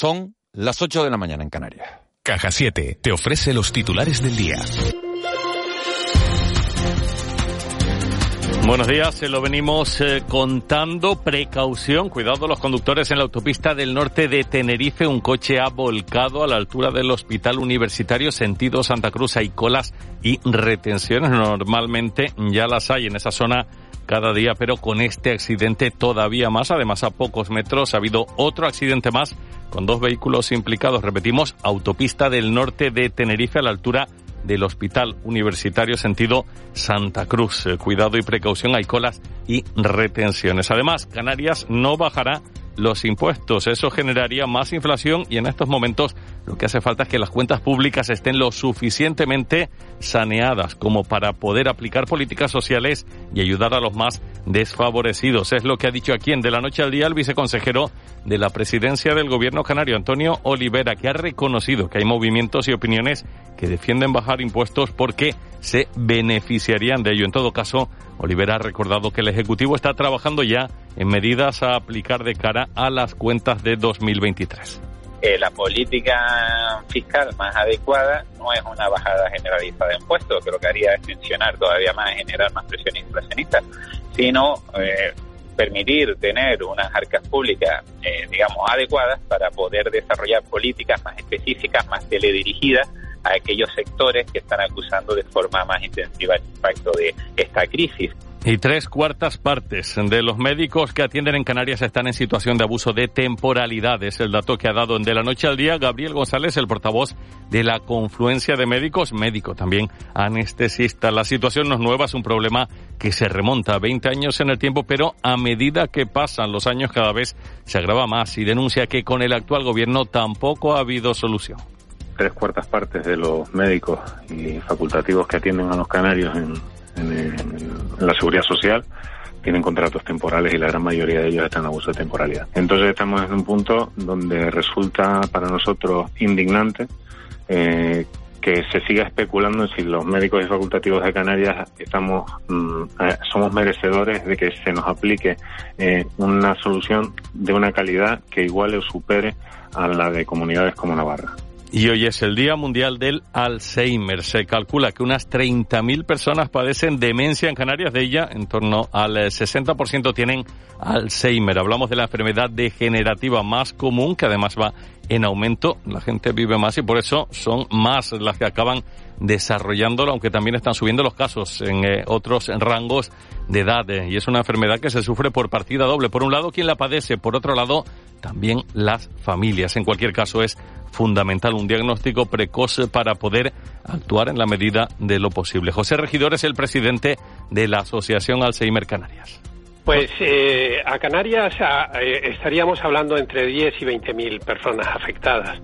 Son las 8 de la mañana en Canarias. Caja 7 te ofrece los titulares del día. Buenos días, se lo venimos eh, contando. Precaución, cuidado los conductores en la autopista del norte de Tenerife. Un coche ha volcado a la altura del hospital universitario sentido Santa Cruz. Hay colas y retenciones. Normalmente ya las hay en esa zona cada día, pero con este accidente todavía más. Además, a pocos metros ha habido otro accidente más con dos vehículos implicados. Repetimos, autopista del norte de Tenerife a la altura del Hospital Universitario sentido Santa Cruz. Eh, cuidado y precaución, hay colas y retenciones. Además, Canarias no bajará los impuestos. Eso generaría más inflación y en estos momentos lo que hace falta es que las cuentas públicas estén lo suficientemente saneadas como para poder aplicar políticas sociales y ayudar a los más desfavorecidos. Es lo que ha dicho aquí en De la Noche al Día el viceconsejero de la presidencia del gobierno canario, Antonio Olivera, que ha reconocido que hay movimientos y opiniones que defienden bajar impuestos porque se beneficiarían de ello. En todo caso, Olivera ha recordado que el Ejecutivo está trabajando ya en medidas a aplicar de cara a las cuentas de 2023. Eh, la política fiscal más adecuada no es una bajada generalizada de impuestos, que lo que haría es tensionar todavía más, generar más presión inflacionista, sino eh, permitir tener unas arcas públicas, eh, digamos, adecuadas para poder desarrollar políticas más específicas, más teledirigidas a aquellos sectores que están acusando de forma más intensiva el impacto de esta crisis. Y tres cuartas partes de los médicos que atienden en Canarias están en situación de abuso de temporalidad. Es el dato que ha dado en De la Noche al Día Gabriel González, el portavoz de la confluencia de médicos, médico también anestesista. La situación no es nueva, es un problema que se remonta a 20 años en el tiempo, pero a medida que pasan los años cada vez se agrava más y denuncia que con el actual gobierno tampoco ha habido solución tres cuartas partes de los médicos y facultativos que atienden a los canarios en, la seguridad social tienen contratos temporales y la gran mayoría de ellos están en abuso de temporalidad. Entonces estamos en un punto donde resulta para nosotros indignante eh, que se siga especulando en si los médicos y facultativos de Canarias estamos mm, somos merecedores de que se nos aplique eh, una solución de una calidad que iguale o supere a la de comunidades como Navarra. Y hoy es el Día Mundial del Alzheimer. Se calcula que unas 30.000 personas padecen demencia en Canarias. De ella, en torno al 60% tienen Alzheimer. Hablamos de la enfermedad degenerativa más común, que además va en aumento. La gente vive más y por eso son más las que acaban desarrollándolo, aunque también están subiendo los casos en eh, otros rangos de edad. Y es una enfermedad que se sufre por partida doble. Por un lado, quien la padece. Por otro lado, también las familias. En cualquier caso, es fundamental un diagnóstico precoz para poder actuar en la medida de lo posible. José Regidor es el presidente de la Asociación Alzheimer Canarias. Pues eh, a Canarias eh, estaríamos hablando entre 10 y 20 mil personas afectadas.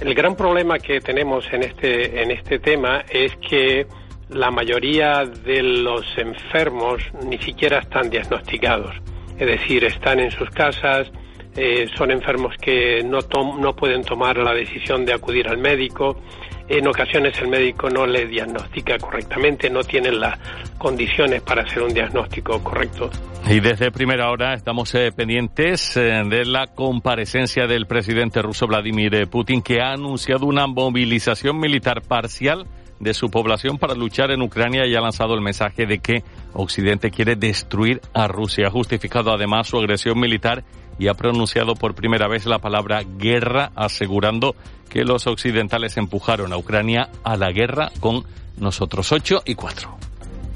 El gran problema que tenemos en este, en este tema es que la mayoría de los enfermos ni siquiera están diagnosticados. Es decir, están en sus casas, eh, son enfermos que no, no pueden tomar la decisión de acudir al médico. En ocasiones el médico no le diagnostica correctamente, no tienen las condiciones para hacer un diagnóstico correcto. Y desde primera hora estamos eh, pendientes eh, de la comparecencia del presidente ruso Vladimir Putin, que ha anunciado una movilización militar parcial de su población para luchar en Ucrania y ha lanzado el mensaje de que Occidente quiere destruir a Rusia. Ha justificado además su agresión militar y ha pronunciado por primera vez la palabra guerra, asegurando que los occidentales empujaron a Ucrania a la guerra con nosotros. Ocho y cuatro.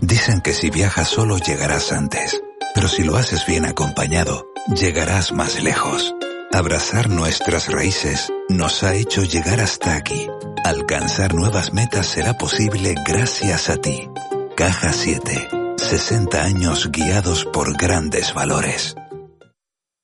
Dicen que si viajas solo llegarás antes, pero si lo haces bien acompañado, llegarás más lejos. Abrazar nuestras raíces nos ha hecho llegar hasta aquí. Alcanzar nuevas metas será posible gracias a ti. Caja 7. 60 años guiados por grandes valores.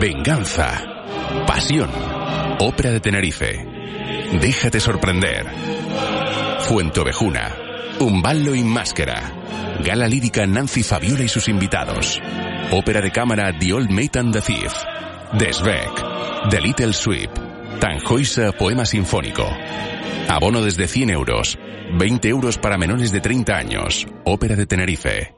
venganza, pasión. Ópera de Tenerife. Déjate sorprender. Fuente Ovejuna. Umballo y Máscara. Gala lírica Nancy Fabiola y sus invitados. Ópera de cámara The Old Mate and the Thief. Desbeck. The Little Sweep. Tanjoisa Poema Sinfónico. Abono desde 100 euros. 20 euros para menores de 30 años. Ópera de Tenerife.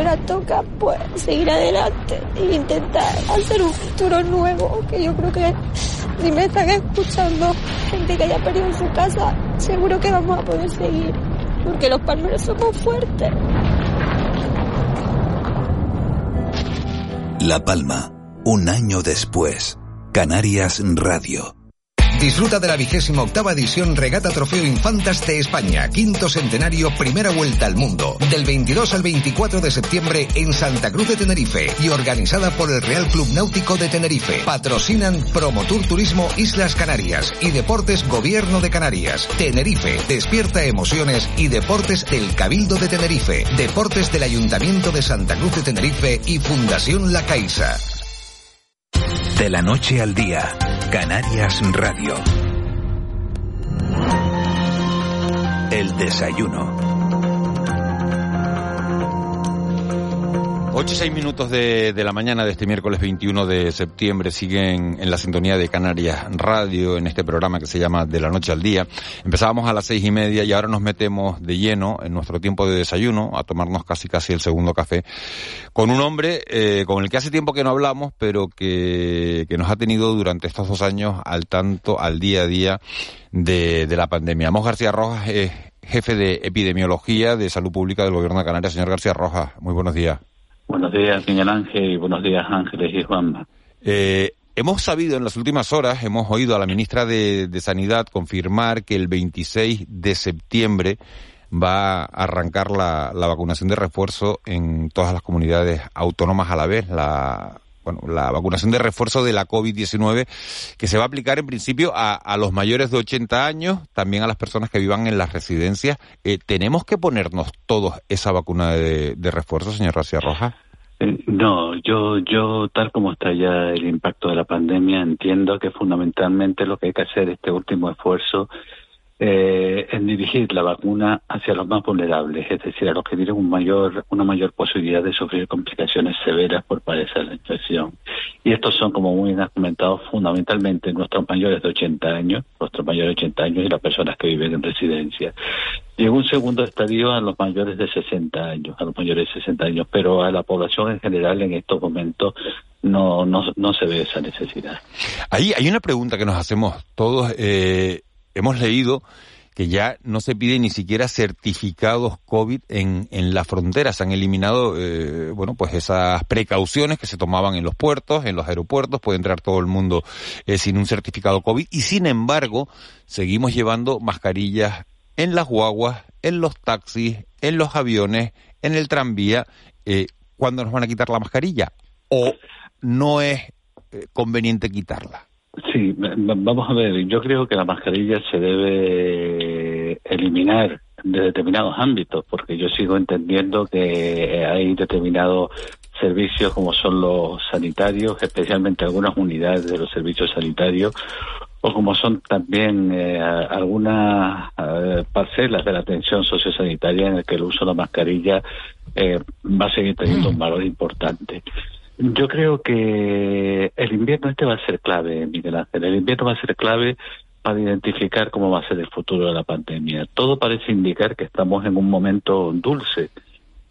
Ahora toca pues seguir adelante e intentar hacer un futuro nuevo, que yo creo que si me están escuchando gente que haya perdido su casa, seguro que vamos a poder seguir, porque los palmeros somos fuertes. La Palma, un año después. Canarias Radio. Disfruta de la vigésima octava edición Regata Trofeo Infantas de España, quinto centenario, primera vuelta al mundo, del 22 al 24 de septiembre en Santa Cruz de Tenerife y organizada por el Real Club Náutico de Tenerife. Patrocinan Promotur Turismo Islas Canarias y Deportes Gobierno de Canarias. Tenerife, despierta emociones y deportes del Cabildo de Tenerife, deportes del Ayuntamiento de Santa Cruz de Tenerife y Fundación La Caixa. De la noche al día, Canarias Radio. El desayuno. 8 y 6 minutos de, de, la mañana de este miércoles 21 de septiembre siguen en la sintonía de Canarias Radio en este programa que se llama De la Noche al Día. Empezábamos a las seis y media y ahora nos metemos de lleno en nuestro tiempo de desayuno a tomarnos casi casi el segundo café con un hombre eh, con el que hace tiempo que no hablamos pero que, que nos ha tenido durante estos dos años al tanto, al día a día de, de la pandemia. Amos García Rojas es jefe de epidemiología de salud pública del gobierno de Canarias. Señor García Rojas, muy buenos días. Buenos días, Miguel Ángel, y buenos días, Ángeles y Juanma. Eh, hemos sabido en las últimas horas, hemos oído a la ministra de, de, Sanidad confirmar que el 26 de septiembre va a arrancar la, la, vacunación de refuerzo en todas las comunidades autónomas a la vez, la, bueno, la vacunación de refuerzo de la COVID-19, que se va a aplicar en principio a, a, los mayores de 80 años, también a las personas que vivan en las residencias. Eh, ¿Tenemos que ponernos todos esa vacuna de, de refuerzo, señor García Rojas? Eh, no, yo, yo, tal como está ya el impacto de la pandemia, entiendo que fundamentalmente lo que hay que hacer este último esfuerzo eh, en dirigir la vacuna hacia los más vulnerables, es decir, a los que tienen un mayor, una mayor posibilidad de sufrir complicaciones severas por padecer la infección. Y estos son, como muy bien has comentado, fundamentalmente nuestros mayores de 80 años, nuestros mayores de 80 años y las personas que viven en residencia. Y en un segundo estadio a los mayores de 60 años, a los mayores de 60 años, pero a la población en general en estos momentos no, no, no se ve esa necesidad. Ahí hay una pregunta que nos hacemos todos. Eh hemos leído que ya no se pide ni siquiera certificados COVID en, en la frontera. Se han eliminado, eh, bueno, pues esas precauciones que se tomaban en los puertos, en los aeropuertos. Puede entrar todo el mundo eh, sin un certificado COVID. Y sin embargo, seguimos llevando mascarillas en las guaguas, en los taxis, en los aviones, en el tranvía. Eh, ¿Cuándo nos van a quitar la mascarilla? ¿O no es eh, conveniente quitarla? Sí, vamos a ver, yo creo que la mascarilla se debe eliminar de determinados ámbitos, porque yo sigo entendiendo que hay determinados servicios como son los sanitarios, especialmente algunas unidades de los servicios sanitarios, o como son también eh, algunas eh, parcelas de la atención sociosanitaria en el que el uso de la mascarilla eh, va a seguir teniendo un valor importante. Yo creo que el invierno este va a ser clave, Miguel Ángel. El invierno va a ser clave para identificar cómo va a ser el futuro de la pandemia. Todo parece indicar que estamos en un momento dulce,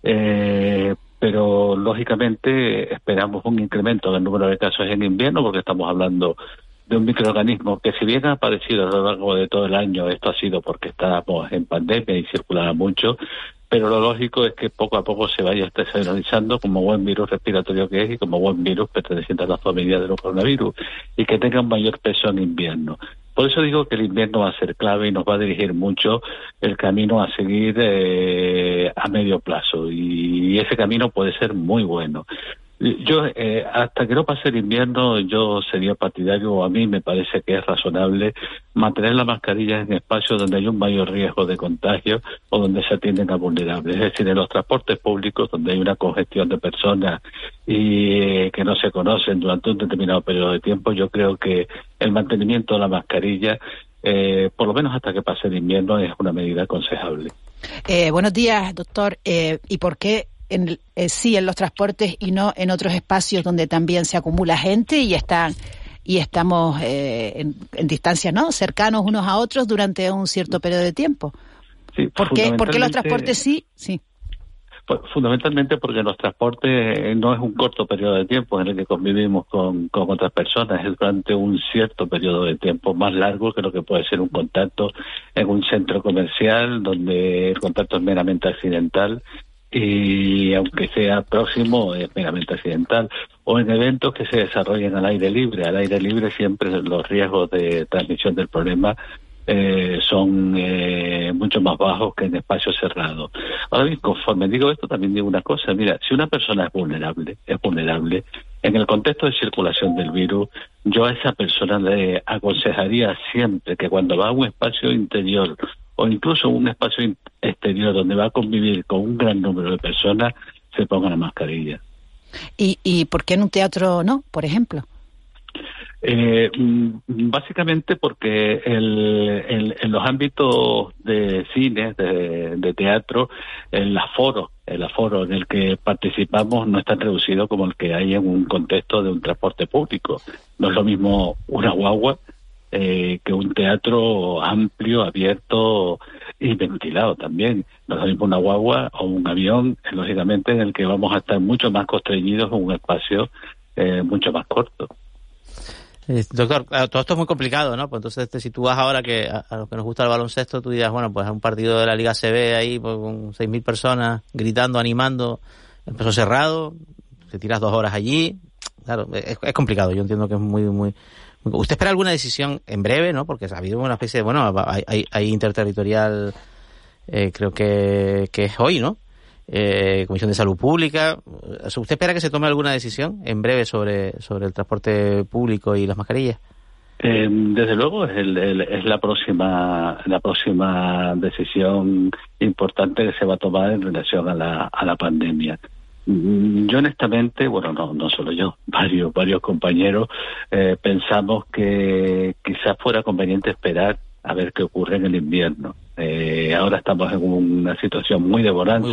eh, pero lógicamente esperamos un incremento del número de casos en invierno porque estamos hablando de un microorganismo que si bien ha aparecido a lo largo de todo el año, esto ha sido porque estábamos en pandemia y circulaba mucho, pero lo lógico es que poco a poco se vaya estacionalizando como buen virus respiratorio que es y como buen virus perteneciente a la familia de los coronavirus y que tenga un mayor peso en invierno. Por eso digo que el invierno va a ser clave y nos va a dirigir mucho el camino a seguir eh, a medio plazo y ese camino puede ser muy bueno. Yo, eh, hasta que no pase el invierno, yo sería partidario, o a mí me parece que es razonable mantener la mascarilla en espacios donde hay un mayor riesgo de contagio o donde se atienden a vulnerables. Es decir, en los transportes públicos, donde hay una congestión de personas y eh, que no se conocen durante un determinado periodo de tiempo, yo creo que el mantenimiento de la mascarilla, eh, por lo menos hasta que pase el invierno, es una medida aconsejable. buenos días, doctor. ¿Y por qué en, eh, sí en los transportes y no en otros espacios donde también se acumula gente y están y estamos eh, en, en, distancia, ¿no? Cercanos unos a otros durante un cierto periodo de tiempo. Sí, ¿Por, qué, ¿Por qué los transportes sí? Sí. Pues, fundamentalmente porque los transportes eh, no es un corto periodo de tiempo en el que convivimos con, con otras personas, es durante un cierto periodo de tiempo más largo que lo que puede ser un contacto en un centro comercial donde el contacto es meramente accidental y aunque sea próximo es meramente accidental o en eventos que se desarrollen al aire libre al aire libre siempre los riesgos de transmisión del problema eh, son eh, mucho más bajos que en espacios cerrados. Ahora bien, conforme digo esto, también digo una cosa. Mira, si una persona es vulnerable, es vulnerable, en el contexto de circulación del virus, yo a esa persona le aconsejaría siempre que cuando va a un espacio interior o incluso un espacio exterior donde va a convivir con un gran número de personas, se ponga la mascarilla. ¿Y, y por qué en un teatro no, por ejemplo? Eh, mm, básicamente porque el, en los ámbitos de cine, de, teatro, el aforo, el aforo en el que participamos no es tan reducido como el que hay en un contexto de un transporte público. No es lo mismo una guagua eh, que un teatro amplio, abierto y ventilado también. No es una guagua o un avión, lógicamente, en el que vamos a estar mucho más constreñidos en un espacio eh, mucho más corto. Eh, doctor, todo esto es muy complicado, ¿no? Pues entonces, si tú vas ahora que a, los que nos gusta el baloncesto, tú dirás, bueno, pues es un partido de la Liga CB ahí pues, con 6.000 personas gritando, animando, empezó cerrado, te tiras dos horas allí. Claro, es, es complicado. Yo entiendo que es muy, muy, ¿Usted espera alguna decisión en breve, no? Porque ha habido una especie de, bueno, hay, hay, interterritorial, eh, creo que, que es hoy, ¿no? Eh, Comisión de Salud Pública. ¿Usted espera que se tome alguna decisión en breve sobre, sobre el transporte público y las mascarillas? Eh, desde luego es, el, es la próxima la próxima decisión importante que se va a tomar en relación a la, a la pandemia. Mm, yo honestamente, bueno, no, no solo yo, varios, varios compañeros eh, pensamos que quizás fuera conveniente esperar a ver qué ocurre en el invierno. Eh, ahora estamos en una situación muy devorante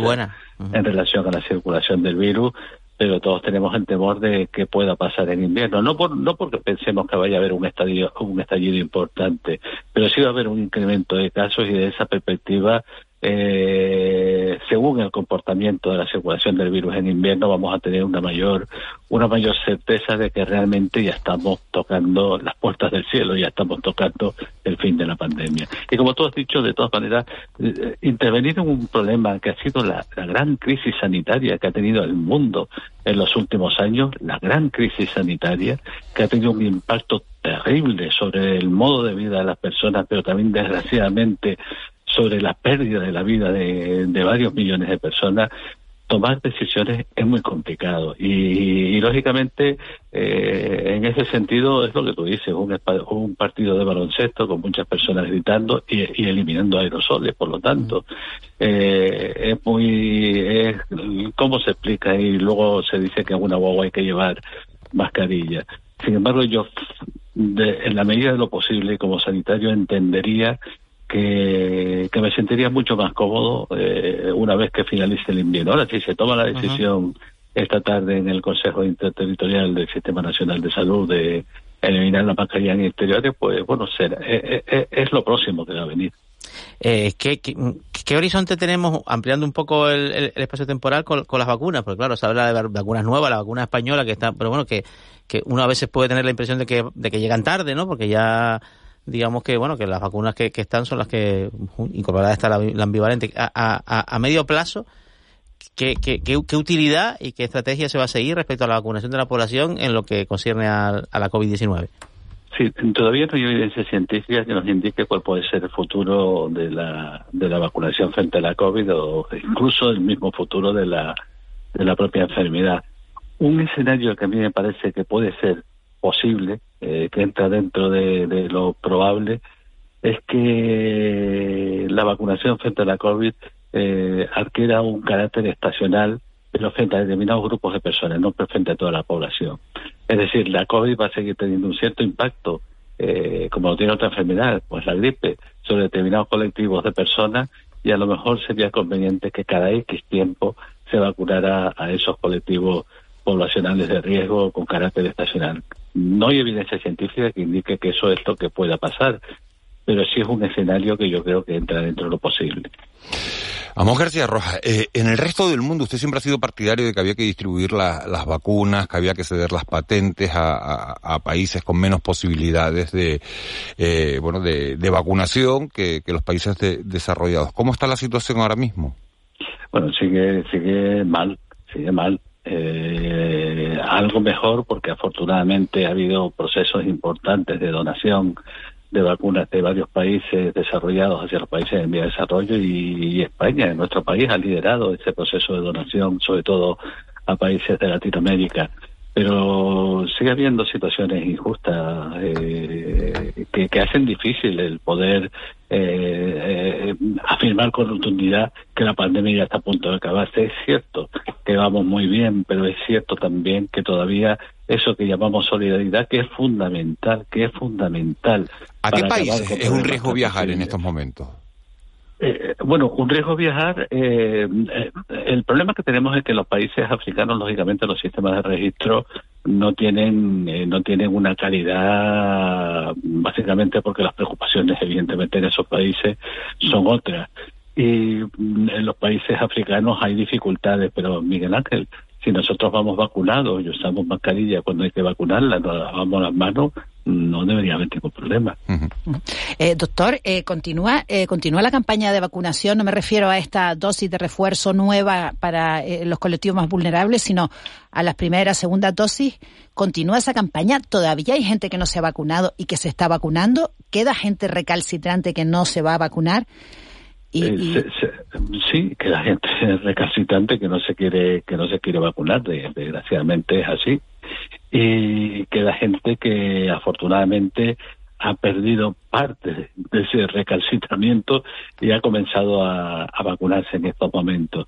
en relación a la circulación del virus, pero todos tenemos el temor de que pueda pasar en invierno. No por, no porque pensemos que vaya a haber un estallido, un estallido importante, pero sí va a haber un incremento de casos y de esa perspectiva eh, según el comportamiento de la circulación del virus en invierno, vamos a tener una mayor, una mayor certeza de que realmente ya estamos tocando las puertas del cielo, ya estamos tocando el fin de la pandemia. Y como tú has dicho, de todas maneras, eh, intervenir en un problema que ha sido la, la gran crisis sanitaria que ha tenido el mundo en los últimos años, la gran crisis sanitaria que ha tenido un impacto terrible sobre el modo de vida de las personas, pero también desgraciadamente sobre la pérdida de la vida de, varios millones de personas, tomar decisiones es muy complicado. Y, lógicamente eh, en ese sentido es lo que tú dices un, un partido de baloncesto con muchas personas gritando y, eliminando aerosoles por lo tanto eh, es muy es, cómo se explica y luego se dice que en una guagua hay que llevar mascarilla. Sin embargo yo en la medida de lo posible como sanitario entendería que, me sentiría mucho más cómodo eh, una vez que finalice el invierno. Ahora, si se toma la decisión esta tarde en el Consejo Interterritorial del Sistema Nacional de Salud de eliminar la mascarilla en exteriores, pues bueno, será, es, lo próximo que va a venir. Eh, ¿qué, qué, horizonte tenemos, ampliando un poco el, espacio temporal con, las vacunas? Porque claro, se habla de vacunas nuevas, la vacuna española que está, pero bueno, que, que uno a veces puede tener la impresión de que, de que llegan tarde, ¿no? Porque ya digamos que bueno que las vacunas que, están son las que incorporada está la, ambivalente a, a, a, medio plazo ¿qué, qué, qué, utilidad y qué estrategia se va a seguir respecto a la vacunación de la población en lo que concierne a, la COVID-19 Sí, todavía no hay evidencia científica que nos indique cuál puede ser el futuro de la, de la vacunación frente a la COVID o incluso el mismo futuro de la, de la propia enfermedad. Un escenario que a mí me parece que puede ser posible, eh, que entra dentro de, lo probable, es que la vacunación frente a la COVID eh, adquiera un carácter estacional, pero frente a determinados grupos de personas, no frente a toda la población. Es decir, la COVID va a seguir teniendo un cierto impacto, eh, como lo tiene otra enfermedad, pues la gripe, sobre determinados colectivos de personas, y a lo mejor sería conveniente que cada X tiempo se vacunara a esos colectivos poblacionales de riesgo con carácter estacional. No hay evidencia científica que indique que eso es lo que pueda pasar, pero sí es un escenario que yo creo que entra dentro de lo posible. Amos García Rojas, eh, en el resto del mundo usted siempre ha sido partidario de que había que distribuir las vacunas, que había que ceder las patentes a, países con menos posibilidades de, eh, bueno, de, vacunación que, los países desarrollados. ¿Cómo está la situación ahora mismo? Bueno, sigue, sigue mal, sigue mal eh, algo mejor porque afortunadamente ha habido procesos importantes de donación de vacunas de varios países desarrollados hacia los países en vía de desarrollo y, España, en nuestro país, ha liderado ese proceso de donación, sobre todo a países de Latinoamérica pero sigue habiendo situaciones injustas eh, que, hacen difícil el poder eh, eh, afirmar con rotundidad que la pandemia ya está a punto de acabarse. Es cierto que vamos muy bien, pero es cierto también que todavía eso que llamamos solidaridad, que es fundamental, que es fundamental. ¿A qué países es un riesgo viajar en estos momentos? Eh, bueno, un riesgo viajar. Eh, eh, el problema que tenemos es que los países africanos, lógicamente, los sistemas de registro no tienen eh, no tienen una calidad, básicamente porque las preocupaciones, evidentemente, en esos países son otras. Y mm, en los países africanos hay dificultades, pero Miguel Ángel, si nosotros vamos vacunados y usamos mascarilla cuando hay que vacunarla, nos lavamos las manos, no debería haber ningún problema. Eh, doctor, eh, continúa eh, continúa la campaña de vacunación. No me refiero a esta dosis de refuerzo nueva para los colectivos más vulnerables, sino a las primeras, segundas dosis. Continúa esa campaña. Todavía hay gente que no se ha vacunado y que se está vacunando. Queda gente recalcitrante que no se va a vacunar. Y, sí, que la gente recalcitrante que no se quiere que no se quiere vacunar, desgraciadamente es así y que la gente que afortunadamente ha perdido parte de ese recalcitramiento y ha comenzado a, vacunarse en estos momentos.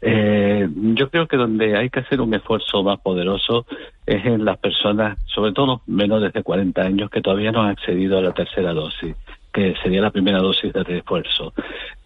Eh, yo creo que donde hay que hacer un esfuerzo más poderoso es en las personas, sobre todo menores de 40 años, que todavía no han accedido a la tercera dosis que sería la primera dosis de refuerzo.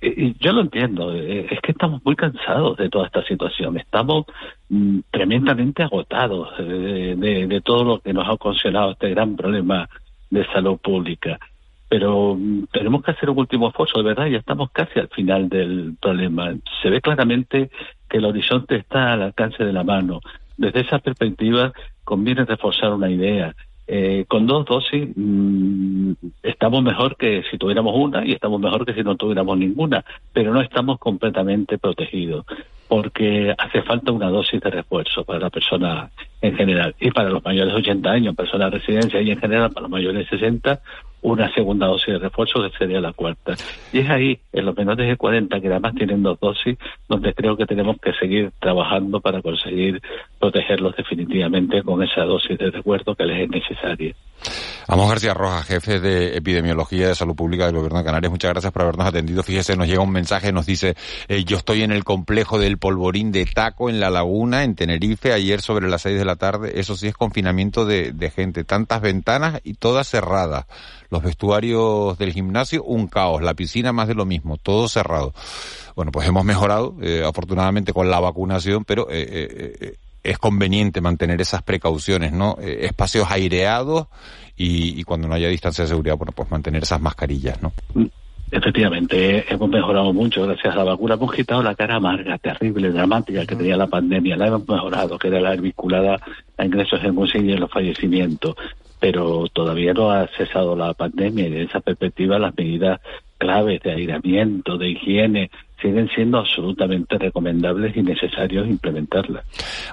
Y, yo lo entiendo, eh, es que estamos muy cansados de toda esta situación, estamos mm, tremendamente agotados de, de, todo lo que nos ha ocasionado este gran problema de salud pública. Pero mm, tenemos que hacer un último esfuerzo, de verdad, ya estamos casi al final del problema. Se ve claramente que el horizonte está al alcance de la mano. Desde esa perspectiva conviene reforzar una idea eh, con dos dosis mm, estamos mejor que si tuviéramos una y estamos mejor que si no tuviéramos ninguna, pero no estamos completamente protegidos porque hace falta una dosis de refuerzo para la persona en general y para los mayores de 80 años, personas de residencia y en general para los mayores de 60 una segunda dosis de refuerzo que sería la cuarta. Y es ahí, en los menores de 40, que además tienen dos dosis, donde creo que tenemos que seguir trabajando para conseguir protegerlos definitivamente con esa dosis de refuerzo que les es necesaria. Amos García Rojas, jefe de Epidemiología de Salud Pública del Gobierno de Canarias, muchas gracias por habernos atendido. Fíjese, nos llega un mensaje, nos dice, eh, yo estoy en el complejo del Polvorín de Taco, en La Laguna, en Tenerife, ayer sobre las seis de la tarde. Eso sí es confinamiento de, de gente, tantas ventanas y todas cerradas los vestuarios del gimnasio, un caos, la piscina más de lo mismo, todo cerrado. Bueno, pues hemos mejorado, eh, afortunadamente, con la vacunación, pero eh, eh, es conveniente mantener esas precauciones, ¿no? Espacios aireados y, cuando no haya distancia de seguridad, bueno, pues mantener esas mascarillas, ¿no? Efectivamente, hemos mejorado mucho gracias a la vacuna. Hemos quitado la cara amarga, terrible, dramática que tenía la pandemia. La hemos mejorado, que era la vinculada a ingresos en y los fallecimientos. Pero todavía no ha cesado la pandemia y de esa perspectiva las medidas claves de aislamiento, de higiene, siguen siendo absolutamente recomendables y necesarios implementarlas.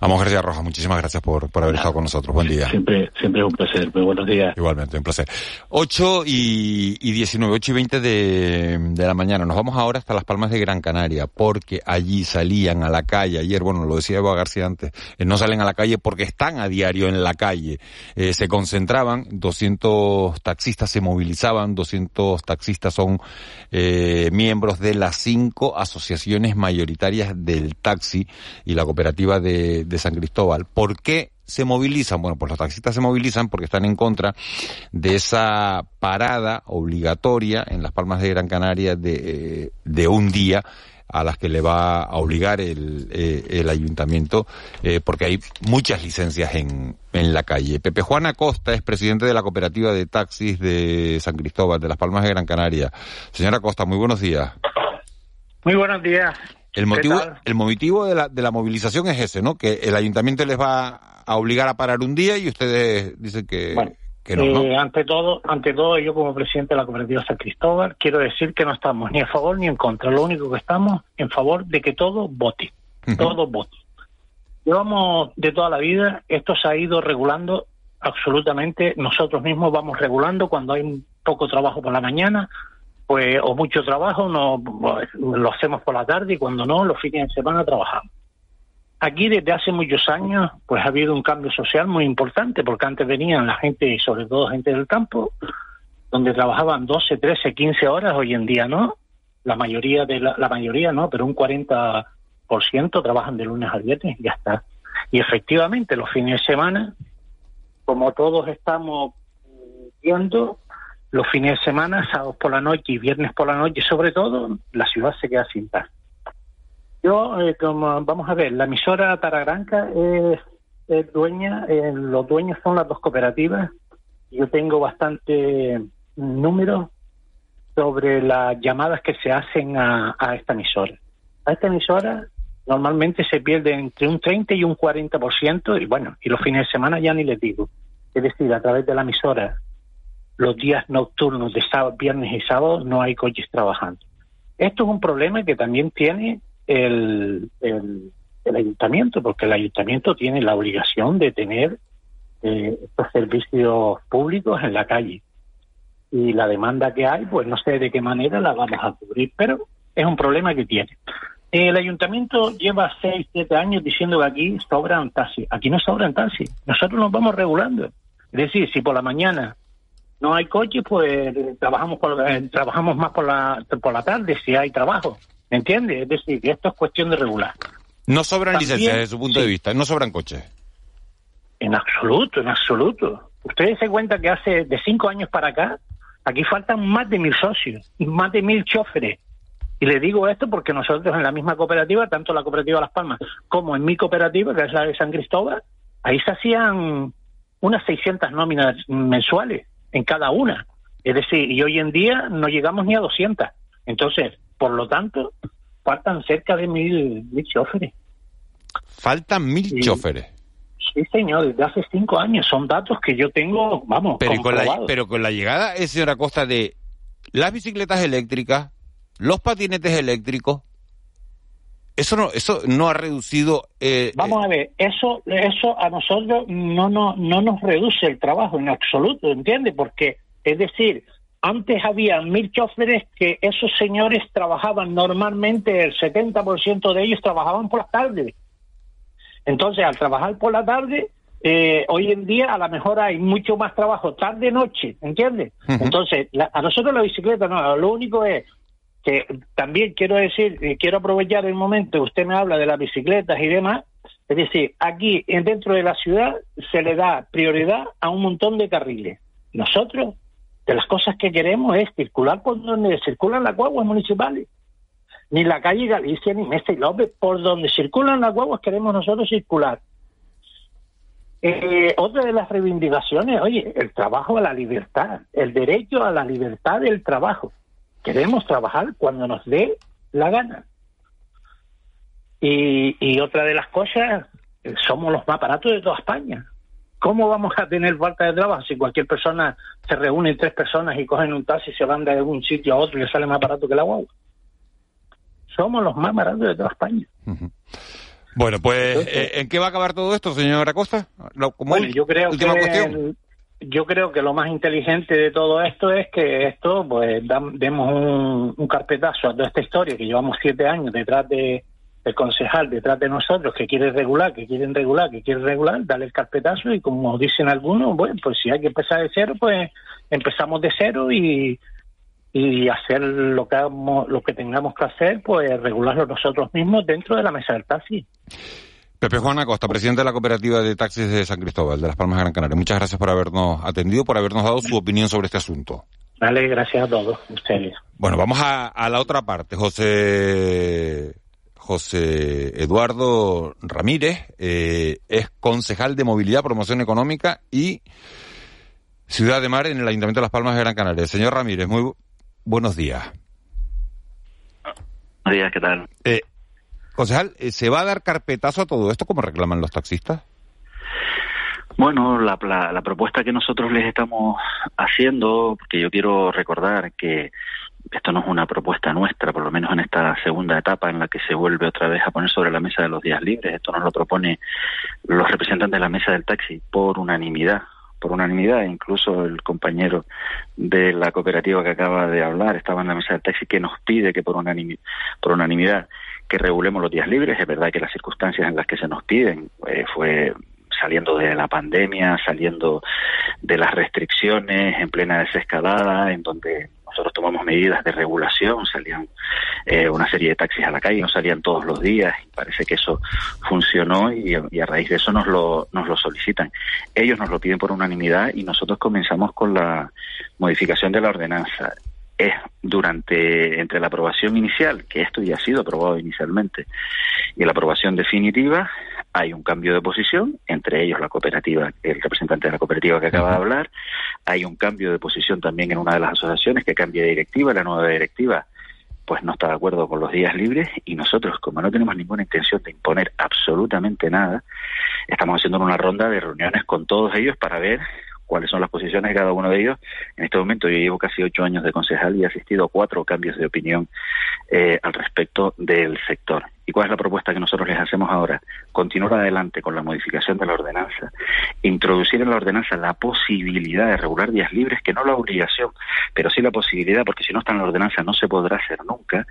Vamos, García Rojas, muchísimas gracias por, por haber estado con nosotros. Buen día. Siempre, siempre es un placer. Muy buenos días. Igualmente, un placer. 8 y, y 19, 8 y 20 de, de la mañana. Nos vamos ahora hasta Las Palmas de Gran Canaria, porque allí salían a la calle, ayer, bueno, lo decía Eva García antes, eh, no salen a la calle porque están a diario en la calle. Eh, se concentraban, 200 taxistas se movilizaban, 200 taxistas son eh, miembros de las cinco asociaciones mayoritarias del taxi y la cooperativa de, San Cristóbal. ¿Por qué se movilizan? Bueno, pues los taxistas se movilizan porque están en contra de esa parada obligatoria en las Palmas de Gran Canaria de, de un día a las que le va a obligar el, eh, el ayuntamiento, eh, porque hay muchas licencias en, en la calle. Pepe Juan Acosta es presidente de la cooperativa de taxis de San Cristóbal, de las Palmas de Gran Canaria. Señora Acosta, muy buenos días. Muy buenos días. El motivo, el motivo de la, de la movilización es ese, ¿no? Que el ayuntamiento les va a obligar a parar un día y ustedes dicen que, no, eh, ante todo, ante todo, yo como presidente de la cooperativa San Cristóbal quiero decir que no estamos ni a favor ni en contra. Lo único que estamos en favor de que todo vote, todo vote. Llevamos de toda la vida, esto se ha ido regulando absolutamente. Nosotros mismos vamos regulando cuando hay poco trabajo por la mañana, pues o mucho trabajo no lo hacemos por la tarde y cuando no los fines de semana trabajamos. Aquí desde hace muchos años pues ha habido un cambio social muy importante porque antes venían la gente, sobre todo gente del campo, donde trabajaban 12, 13, 15 horas, hoy en día no. La mayoría de la, la mayoría no, pero un 40% trabajan de lunes a viernes ya está. Y efectivamente los fines de semana, como todos estamos viendo, los fines de semana, sábados por la noche y viernes por la noche, sobre todo, la ciudad se queda sin paz. Yo, eh, como vamos a ver, la emisora Taragranca es, dueña, eh, los dueños son las dos cooperativas. Yo tengo bastante números sobre las llamadas que se hacen a, a esta emisora. A esta emisora normalmente se pierde entre un 30 y un 40%, y bueno, y los fines de semana ya ni les digo. Es decir, a través de la emisora los días nocturnos de sábado, viernes y sábado no hay coches trabajando. Esto es un problema que también tiene el, el, ayuntamiento, porque el ayuntamiento tiene la obligación de tener eh, estos servicios públicos en la calle. Y la demanda que hay, pues no sé de qué manera la vamos a cubrir, pero es un problema que tiene. El ayuntamiento lleva seis, siete años diciendo que aquí sobran taxis. Aquí no sobran taxis. Nosotros nos vamos regulando. Es decir, si por la mañana no hay coche, pues trabajamos por, eh, trabajamos más por la, por la tarde si hay trabajo. ¿Me entiendes? Es decir, que esto es cuestión de regular. No sobran licencias desde su punto de vista, no sobran coches. En absoluto, en absoluto. Ustedes se cuenta que hace de cinco años para acá, aquí faltan más de mil socios, más de mil choferes. Y le digo esto porque nosotros en la misma cooperativa, tanto la cooperativa Las Palmas como en mi cooperativa, que es la de San Cristóbal, ahí se hacían unas 600 nóminas mensuales en cada una. Es decir, y hoy en día no llegamos ni a 200. Entonces, por lo tanto, faltan cerca de mil, mil choferes. Faltan mil choferes. Sí, señor, desde hace cinco años. Son datos que yo tengo, vamos, pero con, la, pero con la llegada, eh, señora Costa, de las bicicletas eléctricas, los patinetes eléctricos, eso no, eso no ha reducido. Eh, Vamos a ver, eso, eso a nosotros no, no, no nos reduce el trabajo en absoluto, ¿entiendes? Porque, es decir, antes había mil choferes que esos señores trabajaban normalmente, el 70% de ellos trabajaban por la tarde. Entonces, al trabajar por la tarde, eh, hoy en día a lo mejor hay mucho más trabajo tarde-noche, ¿entiendes? Entonces, a nosotros la bicicleta no, lo único es que también quiero decir, y quiero aprovechar el momento, usted me habla de las bicicletas y demás, es decir, aquí dentro de la ciudad se le da prioridad a un montón de carriles. Nosotros, de las cosas que queremos es circular por donde circulan las guaguas municipales. Ni la calle Galicia, ni Mestre y López, por donde circulan las guaguas queremos nosotros circular. Eh, otra de las reivindicaciones, oye, el trabajo a la libertad, el derecho a la libertad del trabajo. Queremos trabajar cuando nos dé la gana. Y, y otra de las cosas, eh, somos los más baratos de toda España. ¿Cómo vamos a tener falta de trabajo si cualquier persona se reúne tres personas y cogen un taxi y se van de un sitio a otro y le sale más barato que el agua? Somos los más baratos de toda España. Bueno, pues, eh, ¿en qué va a acabar todo esto, señor Acosta? bueno, yo creo que yo creo que lo más inteligente de todo esto es que esto, pues, demos un, carpetazo a toda esta historia que llevamos siete años detrás de el concejal detrás de nosotros que quiere regular, que quieren regular, que quiere regular, dale el carpetazo y como dicen algunos, bueno, pues si hay que empezar de cero, pues empezamos de cero y, y hacer lo que, lo que tengamos que hacer, pues regularlo nosotros mismos dentro de la mesa del taxi. Pepe Juan Acosta, presidente de la cooperativa de taxis de San Cristóbal, de Las Palmas de Gran Canaria. Muchas gracias por habernos atendido, por habernos dado su opinión sobre este asunto. Vale, gracias a todos ustedes. Bueno, vamos a, a la otra parte. José José Eduardo Ramírez, eh, es concejal de Movilidad, Promoción Económica y Ciudad de Mar en el Ayuntamiento de Las Palmas de Gran Canaria. Señor Ramírez, muy buenos días. Buenos días, ¿qué tal? Eh, concejal, eh, ¿se va a dar carpetazo a todo esto como reclaman los taxistas? Bueno, la, la propuesta que nosotros les estamos haciendo, porque yo quiero recordar que esto no es una propuesta nuestra, por lo menos en esta segunda etapa en la que se vuelve otra vez a poner sobre la mesa de los días libres. Esto nos lo propone los representantes de la mesa del taxi por unanimidad por unanimidad, incluso el compañero de la cooperativa que acaba de hablar estaba en la mesa del taxi que nos pide que por, por unanimidad que regulemos los días libres. Es verdad que las circunstancias en las que se nos piden eh, fue saliendo de la pandemia, saliendo de las restricciones, en plena desescalada, en donde nosotros tomamos medidas de regulación, salían eh, una serie de taxis a la calle, no salían todos los días, y parece que eso funcionó y, a raíz de eso nos lo, nos lo solicitan. Ellos nos lo piden por unanimidad y nosotros comenzamos con la modificación de la ordenanza es durante entre la aprobación inicial, que esto ya ha sido aprobado inicialmente, y la aprobación definitiva, hay un cambio de posición, entre ellos la cooperativa, el representante de la cooperativa que acaba de hablar, hay un cambio de posición también en una de las asociaciones que cambia de directiva, la nueva directiva pues no está de acuerdo con los días libres y nosotros, como no tenemos ninguna intención de imponer absolutamente nada, estamos haciendo una ronda de reuniones con todos ellos para ver cuáles son las posiciones de cada uno de ellos. En este momento yo llevo casi ocho años de concejal y he asistido a cuatro cambios de opinión eh, al respecto del sector. ¿Y cuál es la propuesta que nosotros les hacemos ahora? Continuar adelante con la modificación de la ordenanza, introducir en la ordenanza la posibilidad de regular días libres, que no la obligación, pero sí la posibilidad, porque si no está en la ordenanza no se podrá hacer nunca.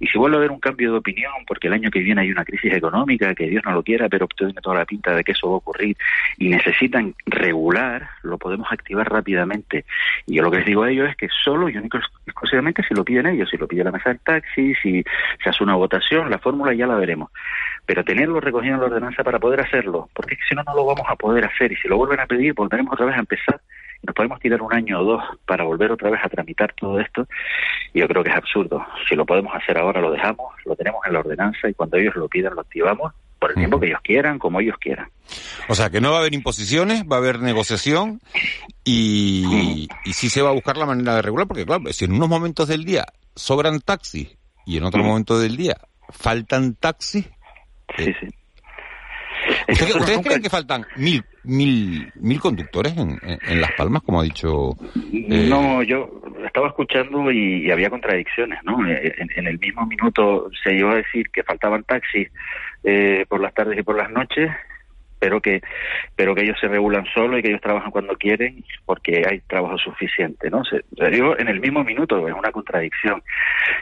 Y si vuelve a haber un cambio de opinión, porque el año que viene hay una crisis económica, que Dios no lo quiera, pero tiene toda la pinta de que eso va a ocurrir, y necesitan regular, lo podemos activar rápidamente. Y yo lo que les digo a ellos es que solo y único exclusivamente si lo piden ellos, si lo pide la mesa del taxi, si se hace una votación, la fórmula ya la veremos. Pero tenerlo recogido en la ordenanza para poder hacerlo, porque si no, no lo vamos a poder hacer. Y si lo vuelven a pedir, volveremos otra vez a empezar. Y nos podemos tirar un año o dos para volver otra vez a tramitar todo esto. Y yo creo que es absurdo. Si lo podemos hacer ahora, lo dejamos, lo tenemos en la ordenanza y cuando ellos lo pidan, lo activamos por el tiempo que ellos quieran, como ellos quieran. O sea, que no va a haber imposiciones, va a haber negociación y, y sí se va a buscar la manera de regular, porque claro, si en unos momentos del día sobran taxis y en otro momento del día faltan taxis. Sí, sí. ¿Ustedes, creen que faltan mil, mil, mil conductores en, en, Las Palmas, como ha dicho? Eh, no, yo estaba escuchando y, había contradicciones, ¿no? Eh, en, el mismo minuto se iba a decir que faltaban taxis eh, por las tardes y por las noches pero que pero que ellos se regulan solo y que ellos trabajan cuando quieren porque hay trabajo suficiente no se, digo en el mismo minuto es una contradicción.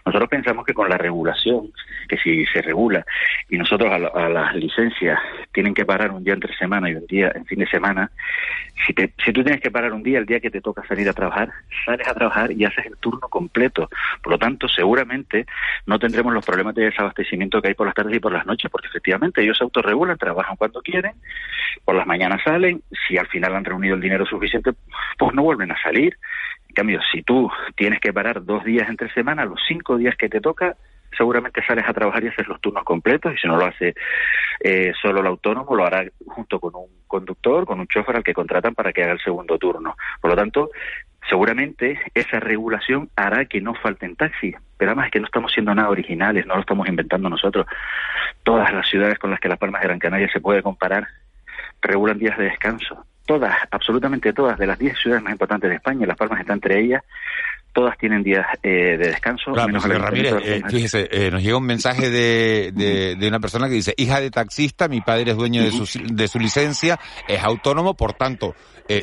Nosotros pensamos que con la regulación que si se regula y nosotros a, las licencias tienen que parar un día entre semana y un día en fin de semana si te, si tú tienes que parar un día el día que te toca salir a trabajar sales a trabajar y haces el turno completo. Por lo tanto seguramente no tendremos los problemas de desabastecimiento que hay por las tardes y por las noches porque efectivamente ellos se autorregulan trabajan cuando quieren por las mañanas salen, si al final han reunido el dinero suficiente, pues no vuelven a salir. En cambio, si tú tienes que parar dos días entre semana, los cinco días que te toca, seguramente sales a trabajar y haces los turnos completos y si no lo hace eh, solo el autónomo, lo hará junto con un conductor, con un chofer al que contratan para que haga el segundo turno. Por lo tanto, seguramente esa regulación hará que no falten taxis, pero además es que no estamos siendo nada originales, no lo estamos inventando nosotros. Todas las ciudades con las que Las Palmas de Gran Canaria se puede comparar regulan días de descanso. Todas, absolutamente todas, de las 10 ciudades más importantes de España, Las Palmas está entre ellas, todas tienen días eh, de descanso. menos Ramírez, eh, fíjese, eh, nos llega un mensaje de, de, una persona que dice, hija de taxista, mi padre es dueño de su, de su licencia, es autónomo, por tanto,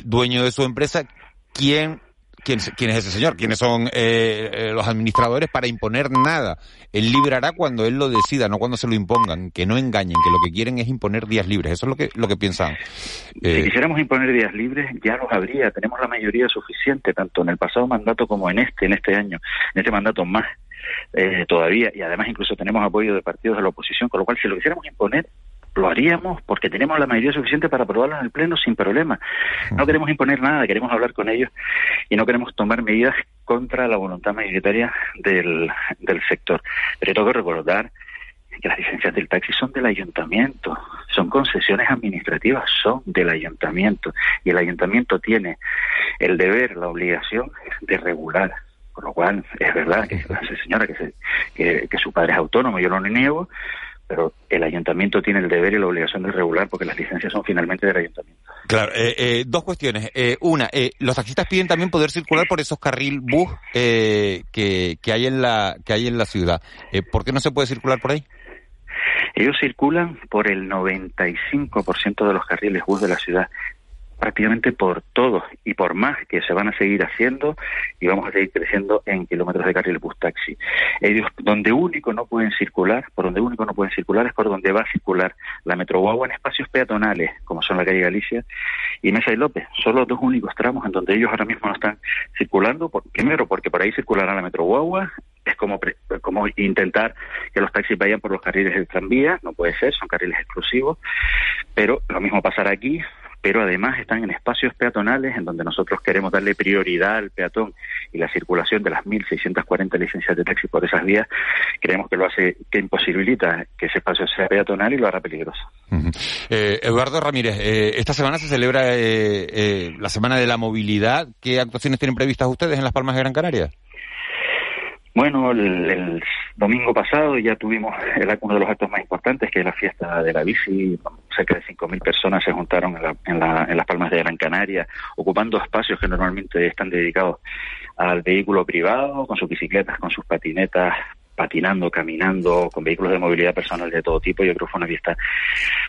dueño de su empresa, ¿quién quién, quién es ese señor, quiénes son eh, eh, los administradores para imponer nada. Él librará cuando él lo decida, no cuando se lo impongan, que no engañen, que lo que quieren es imponer días libres. Eso es lo que, lo que piensan. Si eh, quisiéramos imponer días libres, ya los habría. Tenemos la mayoría suficiente, tanto en el pasado mandato como en este, en este año, en este mandato más. todavía y además incluso tenemos apoyo de partidos de la oposición, con lo cual si lo quisiéramos imponer lo haríamos porque tenemos la mayoría suficiente para aprobarlo en el Pleno sin problema. No queremos imponer nada, queremos hablar con ellos y no queremos tomar medidas contra la voluntad mayoritaria del, del sector. Pero tengo que recordar que las licencias del taxi son del ayuntamiento, son concesiones administrativas, son del ayuntamiento y el ayuntamiento tiene el deber, la obligación de regular. Con lo cual, es verdad que, señora, que, que, que su padre es autónomo, yo no lo niego, pero el ayuntamiento tiene el deber y la obligación de regular porque las licencias son finalmente del ayuntamiento. Claro, eh, eh, dos cuestiones. Eh, una, los taxistas piden también poder circular por esos carril bus que, que hay en la que hay en la ciudad. ¿Por qué no se puede circular por ahí? Ellos circulan por el 95% de los carriles bus de la ciudad prácticamente por todos y por más que se van a seguir haciendo y vamos a seguir creciendo en kilómetros de carril bus taxi. Ellos donde único no pueden circular, por donde único no pueden circular es por donde va a circular la Metro Guagua en espacios peatonales, como son la calle Galicia y Mesa y López. Son los dos únicos tramos en donde ellos ahora mismo no están circulando, primero porque por ahí circulará la Metro Guagua, es como, como intentar que los taxis vayan por los carriles del tranvía, no puede ser, son carriles exclusivos, pero lo mismo pasará aquí, pero además están en espacios peatonales en donde nosotros queremos darle prioridad al peatón y la circulación de las 1.640 licencias de taxi por esas vías, creemos que lo hace, que imposibilita que ese espacio sea peatonal y lo hará peligroso. Eh, Eduardo Ramírez, eh, esta semana se celebra eh, la Semana de la Movilidad. ¿Qué actuaciones tienen previstas ustedes en Las Palmas de Gran Canaria? Bueno, el, domingo pasado ya tuvimos uno de los actos más importantes, que es la fiesta de la bici. Cerca de 5.000 personas se juntaron en, en, las Palmas de Gran Canaria, ocupando espacios que normalmente están dedicados al vehículo privado, con sus bicicletas, con sus patinetas, patinando, caminando, con vehículos de movilidad personal de todo tipo. Yo creo que fue una fiesta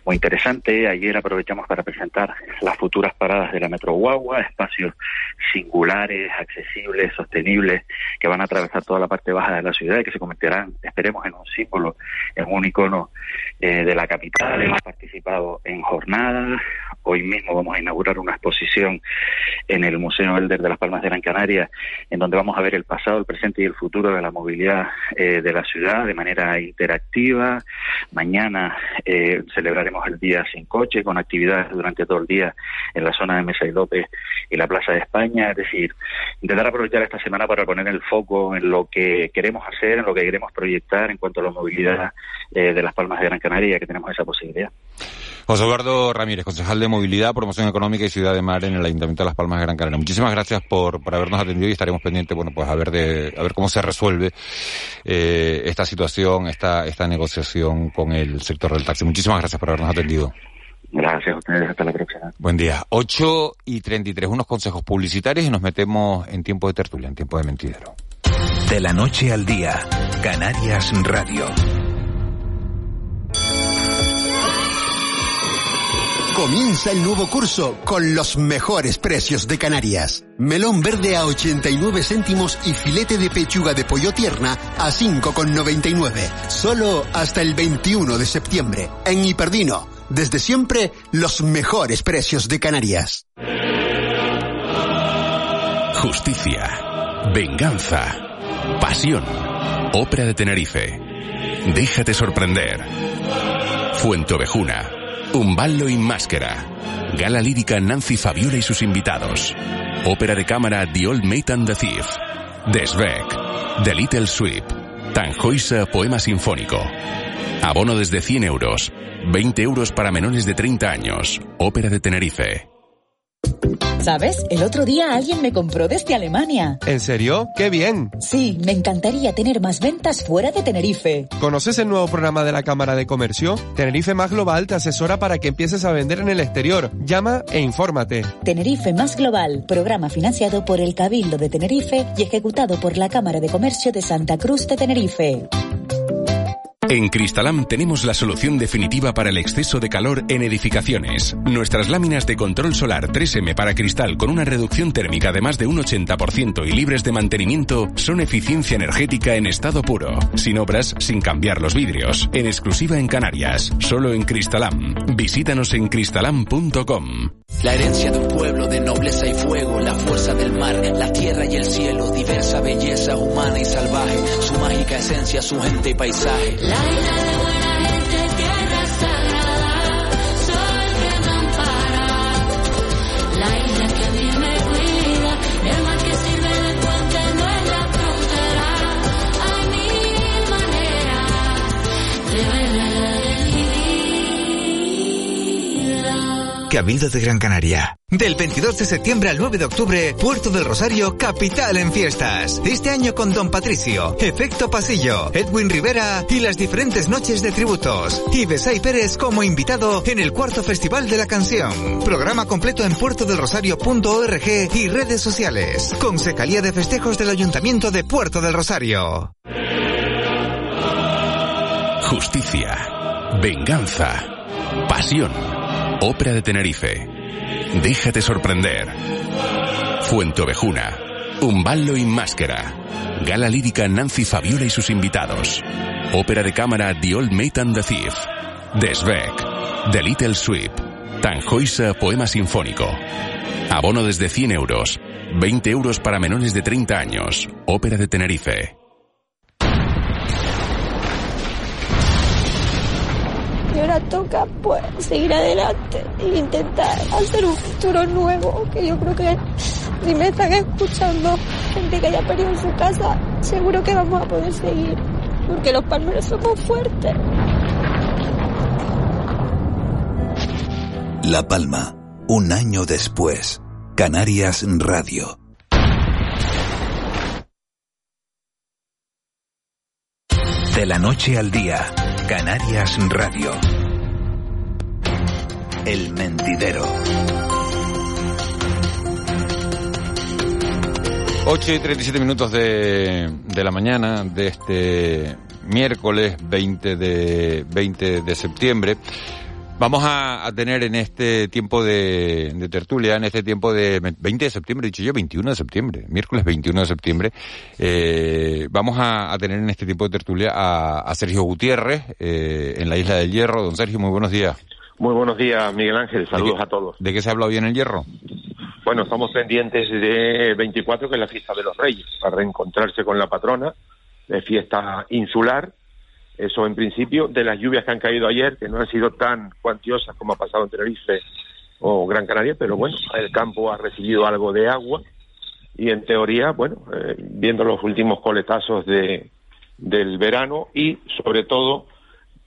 muy interesante. Ayer aprovechamos para presentar las futuras paradas de la Metro Guagua, espacios singulares, accesibles, sostenibles, que van a atravesar toda la parte baja de la ciudad y que se convertirán, esperemos, en un símbolo, en un icono eh, de la capital. Hemos participado en jornadas. Hoy mismo vamos a inaugurar una exposición en el Museo Elder de las Palmas de Gran Canaria, en donde vamos a ver el pasado, el presente y el futuro de la movilidad eh, de la ciudad de manera interactiva. Mañana eh, celebraremos el Día Sin Coche con actividades durante todo el día en la zona de Mesa y López y la Plaza de España. Es decir, intentar aprovechar esta semana para poner el foco en lo que queremos hacer, en lo que queremos proyectar en cuanto a la movilidad eh, de las Palmas de Gran Canaria, que tenemos esa posibilidad. José Eduardo Ramírez, concejal de Movilidad, Promoción Económica y Ciudad de Mar en el Ayuntamiento de Las Palmas de Gran Canaria. Muchísimas gracias por, por habernos atendido y estaremos pendientes, bueno, pues a ver de, a ver cómo se resuelve eh, esta situación, esta, esta negociación con el sector del taxi. Muchísimas gracias por habernos atendido. Gracias a ustedes, hasta la próxima. Buen día. 8 y 33, unos consejos publicitarios y nos metemos en tiempo de tertulia, en tiempo de mentidero. De la noche al día, Canarias Radio. Comienza el nuevo curso con los mejores precios de Canarias. Melón verde a 89 céntimos y filete de pechuga de pollo tierna a 5,99. Solo hasta el 21 de septiembre. En Hiperdino. Desde siempre, los mejores precios de Canarias. Justicia. Venganza. Pasión. Ópera de Tenerife. Déjate sorprender. Fuente Ovejuna. Un ballo y máscara. Gala lírica Nancy Fabiola y sus invitados. Ópera de cámara The Old Mate and the Thief. Desbeck. The Little Sweep. Tanjoisa Poema Sinfónico. Abono desde 100 euros. 20 euros para menores de 30 años. Ópera de Tenerife. ¿Sabes? El otro día alguien me compró desde Alemania. ¿En serio? ¡Qué bien! Sí, me encantaría tener más ventas fuera de Tenerife. ¿Conoces el nuevo programa de la Cámara de Comercio? Tenerife Más Global te asesora para que empieces a vender en el exterior. Llama e infórmate. Tenerife Más Global, programa financiado por el Cabildo de Tenerife y ejecutado por la Cámara de Comercio de Santa Cruz de Tenerife. En Cristalam tenemos la solución definitiva para el exceso de calor en edificaciones. Nuestras láminas de control solar 3M para cristal con una reducción térmica de más de un 80% y libres de mantenimiento son eficiencia energética en estado puro, sin obras, sin cambiar los vidrios, en exclusiva en Canarias, solo en Cristalam. Visítanos en cristalam.com. La herencia de un pueblo de nobleza y fuego, la fuerza del mar, la tierra y el cielo, diversa belleza humana y salvaje, su mágica esencia, su gente y paisaje. Isla de buena Cabildo de Gran Canaria. Del 22 de septiembre al 9 de octubre, Puerto del Rosario, capital en fiestas. Este año con Don Patricio, Efecto Pasillo, Edwin Rivera y las diferentes noches de tributos. Y Besay Pérez como invitado en el cuarto Festival de la Canción. Programa completo en puertodelrosario.org y redes sociales. Concejalía de Festejos del Ayuntamiento de Puerto del Rosario. Justicia. Venganza. Pasión. Ópera de Tenerife. Déjate sorprender. Fuente Ovejuna. Umballo y Máscara. Gala lírica Nancy Fabiola y sus invitados. Ópera de cámara The Old Mate and the Thief. Desbeck. The Little Sweep. Tanjoisa Poema Sinfónico. Abono desde 100 euros. 20 euros para menores de 30 años. Ópera de Tenerife. Toca pues seguir adelante e intentar hacer un futuro nuevo, que yo creo que si me están escuchando gente que haya perdido su casa, seguro que vamos a poder seguir, porque los palmeros somos fuertes. La Palma, un año después. Canarias Radio. De la noche al día, Canarias Radio. El mentidero. 8 y 37 minutos de, de la mañana de este miércoles 20 de, 20 de septiembre. Vamos a, tener en este tiempo de, de tertulia, en este tiempo de 20 de septiembre, dicho yo, 21 de septiembre, miércoles 21 de septiembre, eh, vamos a, a tener en este tiempo de tertulia a, a Sergio Gutiérrez eh, en la Isla del Hierro. Don Sergio, muy buenos días. Muy buenos días, Miguel Ángel. Saludos a todos. ¿De qué se habla hoy en el Hierro? Bueno, estamos pendientes de 24, que es la fiesta de los Reyes, para reencontrarse con la patrona, de fiesta insular. Eso en principio, de las lluvias que han caído ayer, que no han sido tan cuantiosas como ha pasado en Tenerife o Gran Canaria, pero bueno, el campo ha recibido algo de agua y en teoría, bueno, eh, viendo los últimos coletazos de, del verano y sobre todo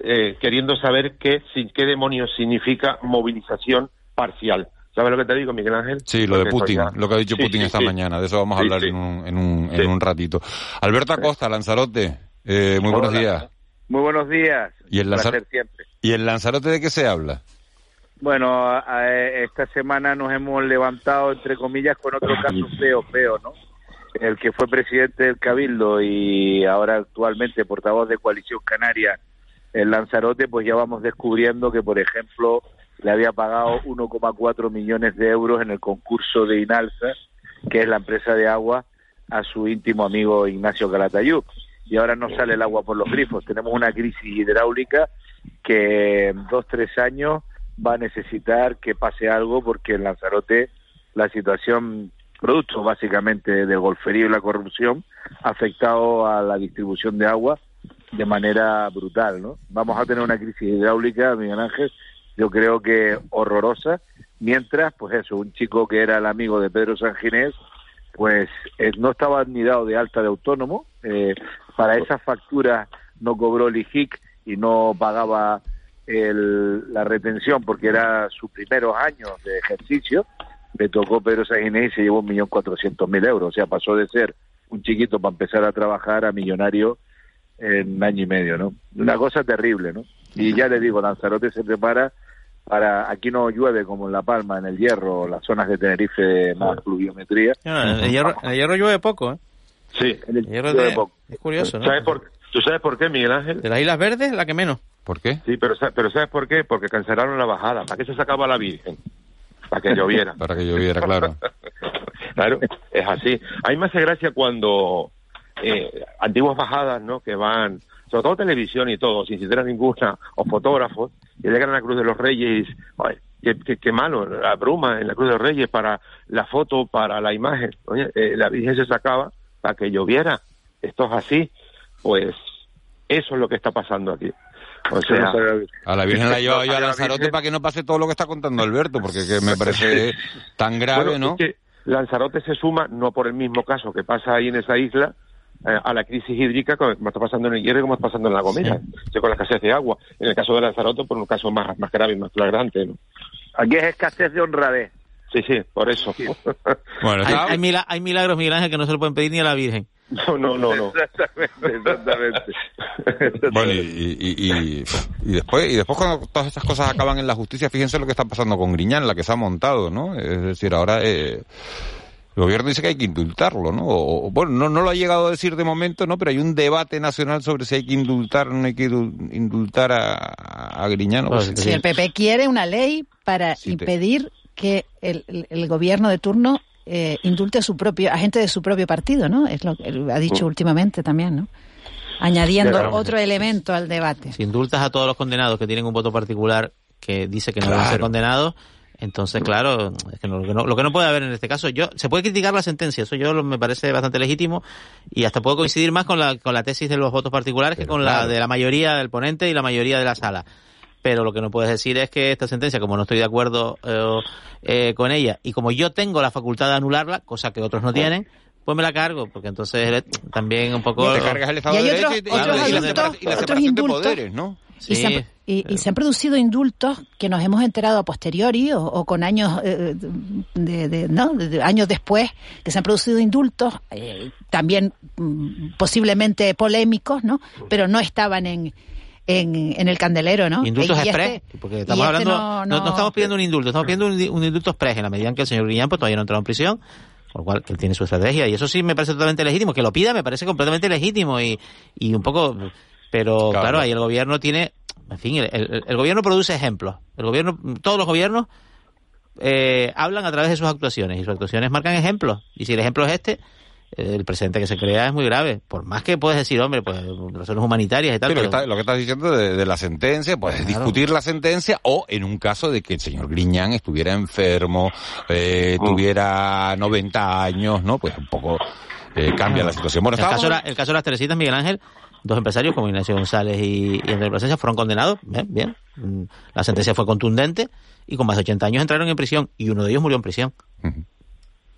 eh, queriendo saber qué, sin qué demonios significa movilización parcial. ¿Sabes lo que te digo, Miguel Ángel? Sí, lo de Porque Putin, ya- lo que ha dicho Sí, Putin sí, esta sí. mañana. De eso vamos a Sí, hablar sí. en un, en un, Sí. en un ratito. Alberto Acosta, Lanzarote, eh, muy buenos días. Muy buenos días. ¿Y el, Lanzar- placer siempre. ¿Y el Lanzarote de qué se habla? Bueno, a- a- esta semana nos hemos levantado, entre comillas, con otro caso feo, feo, ¿no? El que fue presidente del Cabildo y ahora actualmente portavoz de Coalición Canaria, el Lanzarote, pues ya vamos descubriendo que, por ejemplo, le había pagado 1,4 millones de euros en el concurso de Inalsa, que es la empresa de agua, a su íntimo amigo Ignacio Calatayud. Y ahora no sale el agua por los grifos. Tenemos una crisis hidráulica que en dos, tres años va a necesitar que pase algo porque en Lanzarote la situación, producto básicamente del golferío y la corrupción, ha afectado a la distribución de agua de manera brutal, ¿no? Vamos a tener una crisis hidráulica, Miguel Ángel, yo creo que horrorosa, mientras, pues eso, un chico que era el amigo de Pedro Sanginés, pues eh, no estaba ni dado de alta de autónomo, eh, para esas facturas no cobró el IJIC y no pagaba el- la retención porque era sus primeros años de ejercicio, le tocó Pedro Sánchez y se llevó un millón cuatrocientos mil euros. O sea, pasó de ser un chiquito para empezar a trabajar a millonario en un año y medio, ¿no? Una cosa terrible, ¿no? Y ya le digo, Lanzarote se prepara para... Aquí no llueve como en La Palma, en el Hierro, las zonas de Tenerife de más pluviometría. No, en el hierro, en el hierro llueve poco, ¿eh? Sí. En el hierro llueve de- poco. es curioso, ¿no? ¿Sabes por, ¿Tú sabes por qué, Miguel Ángel? De las Islas Verdes, la que menos. ¿Por qué? Sí, pero, pero ¿sabes por qué? Porque cancelaron la bajada. ¿Para qué se sacaba la Virgen? Para que lloviera. Para que lloviera, claro. Claro, es así. A mí me hace gracia cuando eh, antiguas bajadas, ¿no? Que van, sobre todo televisión y todo, sin citar ninguna, o fotógrafos, que llegan a la Cruz de los Reyes, ay, qué, qué- qué malo, la bruma en la Cruz de los Reyes para la foto, para la imagen. Oye, eh, la Virgen se sacaba para que lloviera. Esto es así. Pues eso es lo que está pasando aquí. O sea, A la Virgen la llevaba yo a la Lanzarote para que no pase todo lo que está contando Alberto, porque que me parece tan grave, Bueno, ¿no? es que Lanzarote se suma, no por el mismo caso que pasa ahí en esa isla, a la crisis hídrica como está pasando en el Hierro y como está pasando en La Gomera, sí, con la escasez de agua. En el caso de Lanzarote, por un caso más, más grave y más flagrante. ¿no? Aquí es escasez de honradez. Sí, sí, por eso. Bueno, Hay, hay mila- hay milagros, Miguel Ángel, que no se lo pueden pedir ni a la Virgen. No, no, no, no. Exactamente, exactamente. Bueno, y, y, y- y después y después cuando todas esas cosas acaban en la justicia, fíjense lo que está pasando con Griñán, la que se ha montado, ¿no? Es decir, ahora eh, el gobierno dice que hay que indultarlo, ¿no? O, o, bueno, no, no lo ha llegado a decir de momento, ¿no? Pero hay un debate nacional sobre si hay que indultar o no hay que indul- indultar a, a Griñán. ¿no? Si el PP quiere una ley para te- impedir que el, el- el gobierno de turno eh, indulte a su propio a gente de su propio partido, ¿no? Es lo que ha dicho Mm. últimamente también, ¿no? Añadiendo Claro. otro elemento al debate. Si indultas a todos los condenados que tienen un voto particular que dice que no deben ser Claro. condenados, entonces, claro, es que no- lo, que no, lo que no puede haber en este caso, yo se puede criticar la sentencia, eso yo lo- me parece bastante legítimo y hasta puedo coincidir más con la, con la tesis de los votos particulares que con la de la mayoría del ponente y la mayoría de la sala. Pero lo que no puedes decir es que esta sentencia, como no estoy de acuerdo eh, eh, con ella y como yo tengo la facultad de anularla, cosa que otros no tienen, pues me la cargo, porque entonces también un poco... Te cargas el Estado de Derecho otros- y, y- la, y la otros separación de poderes, ¿no? Y, se han, y- y se han producido indultos que nos hemos enterado a posteriori o, o con años eh, de, de- ¿no? de- de años después que se han producido indultos eh, también mm, posiblemente polémicos no pero no estaban en en, en el candelero no Indultos Y este- express, porque y estamos este hablando, no- no, no no- estamos pidiendo un indulto, estamos pidiendo un, un indulto express en la medida en que el señor Griñán pues, todavía no ha entrado en prisión, por lo cual él tiene su estrategia y eso sí me parece totalmente legítimo, que lo pida me parece completamente legítimo y, y un poco, pero claro, ahí el gobierno tiene, en fin, el, el- el gobierno produce ejemplos, el gobierno, todos los gobiernos eh, hablan a través de sus actuaciones y sus actuaciones marcan ejemplos y si el ejemplo es este, eh, el presente que se crea es muy grave, por más que puedes decir, hombre, pues razones humanitarias y tal, Sí, lo, que pero- está- lo que estás diciendo de, de la sentencia, pues discutir la sentencia o en un caso de que el señor Griñán estuviera enfermo, eh, Mm. tuviera 90 años, ¿no? Pues un poco eh, cambia la situación. Bueno, el, caso, estábamos- de la- el caso de las Teresitas, Miguel Ángel, dos empresarios como Ignacio González y, y Andrés Plasencia fueron condenados, bien, bien. Mm, La sentencia fue contundente y con más de 80 años entraron en prisión y uno de ellos murió en prisión.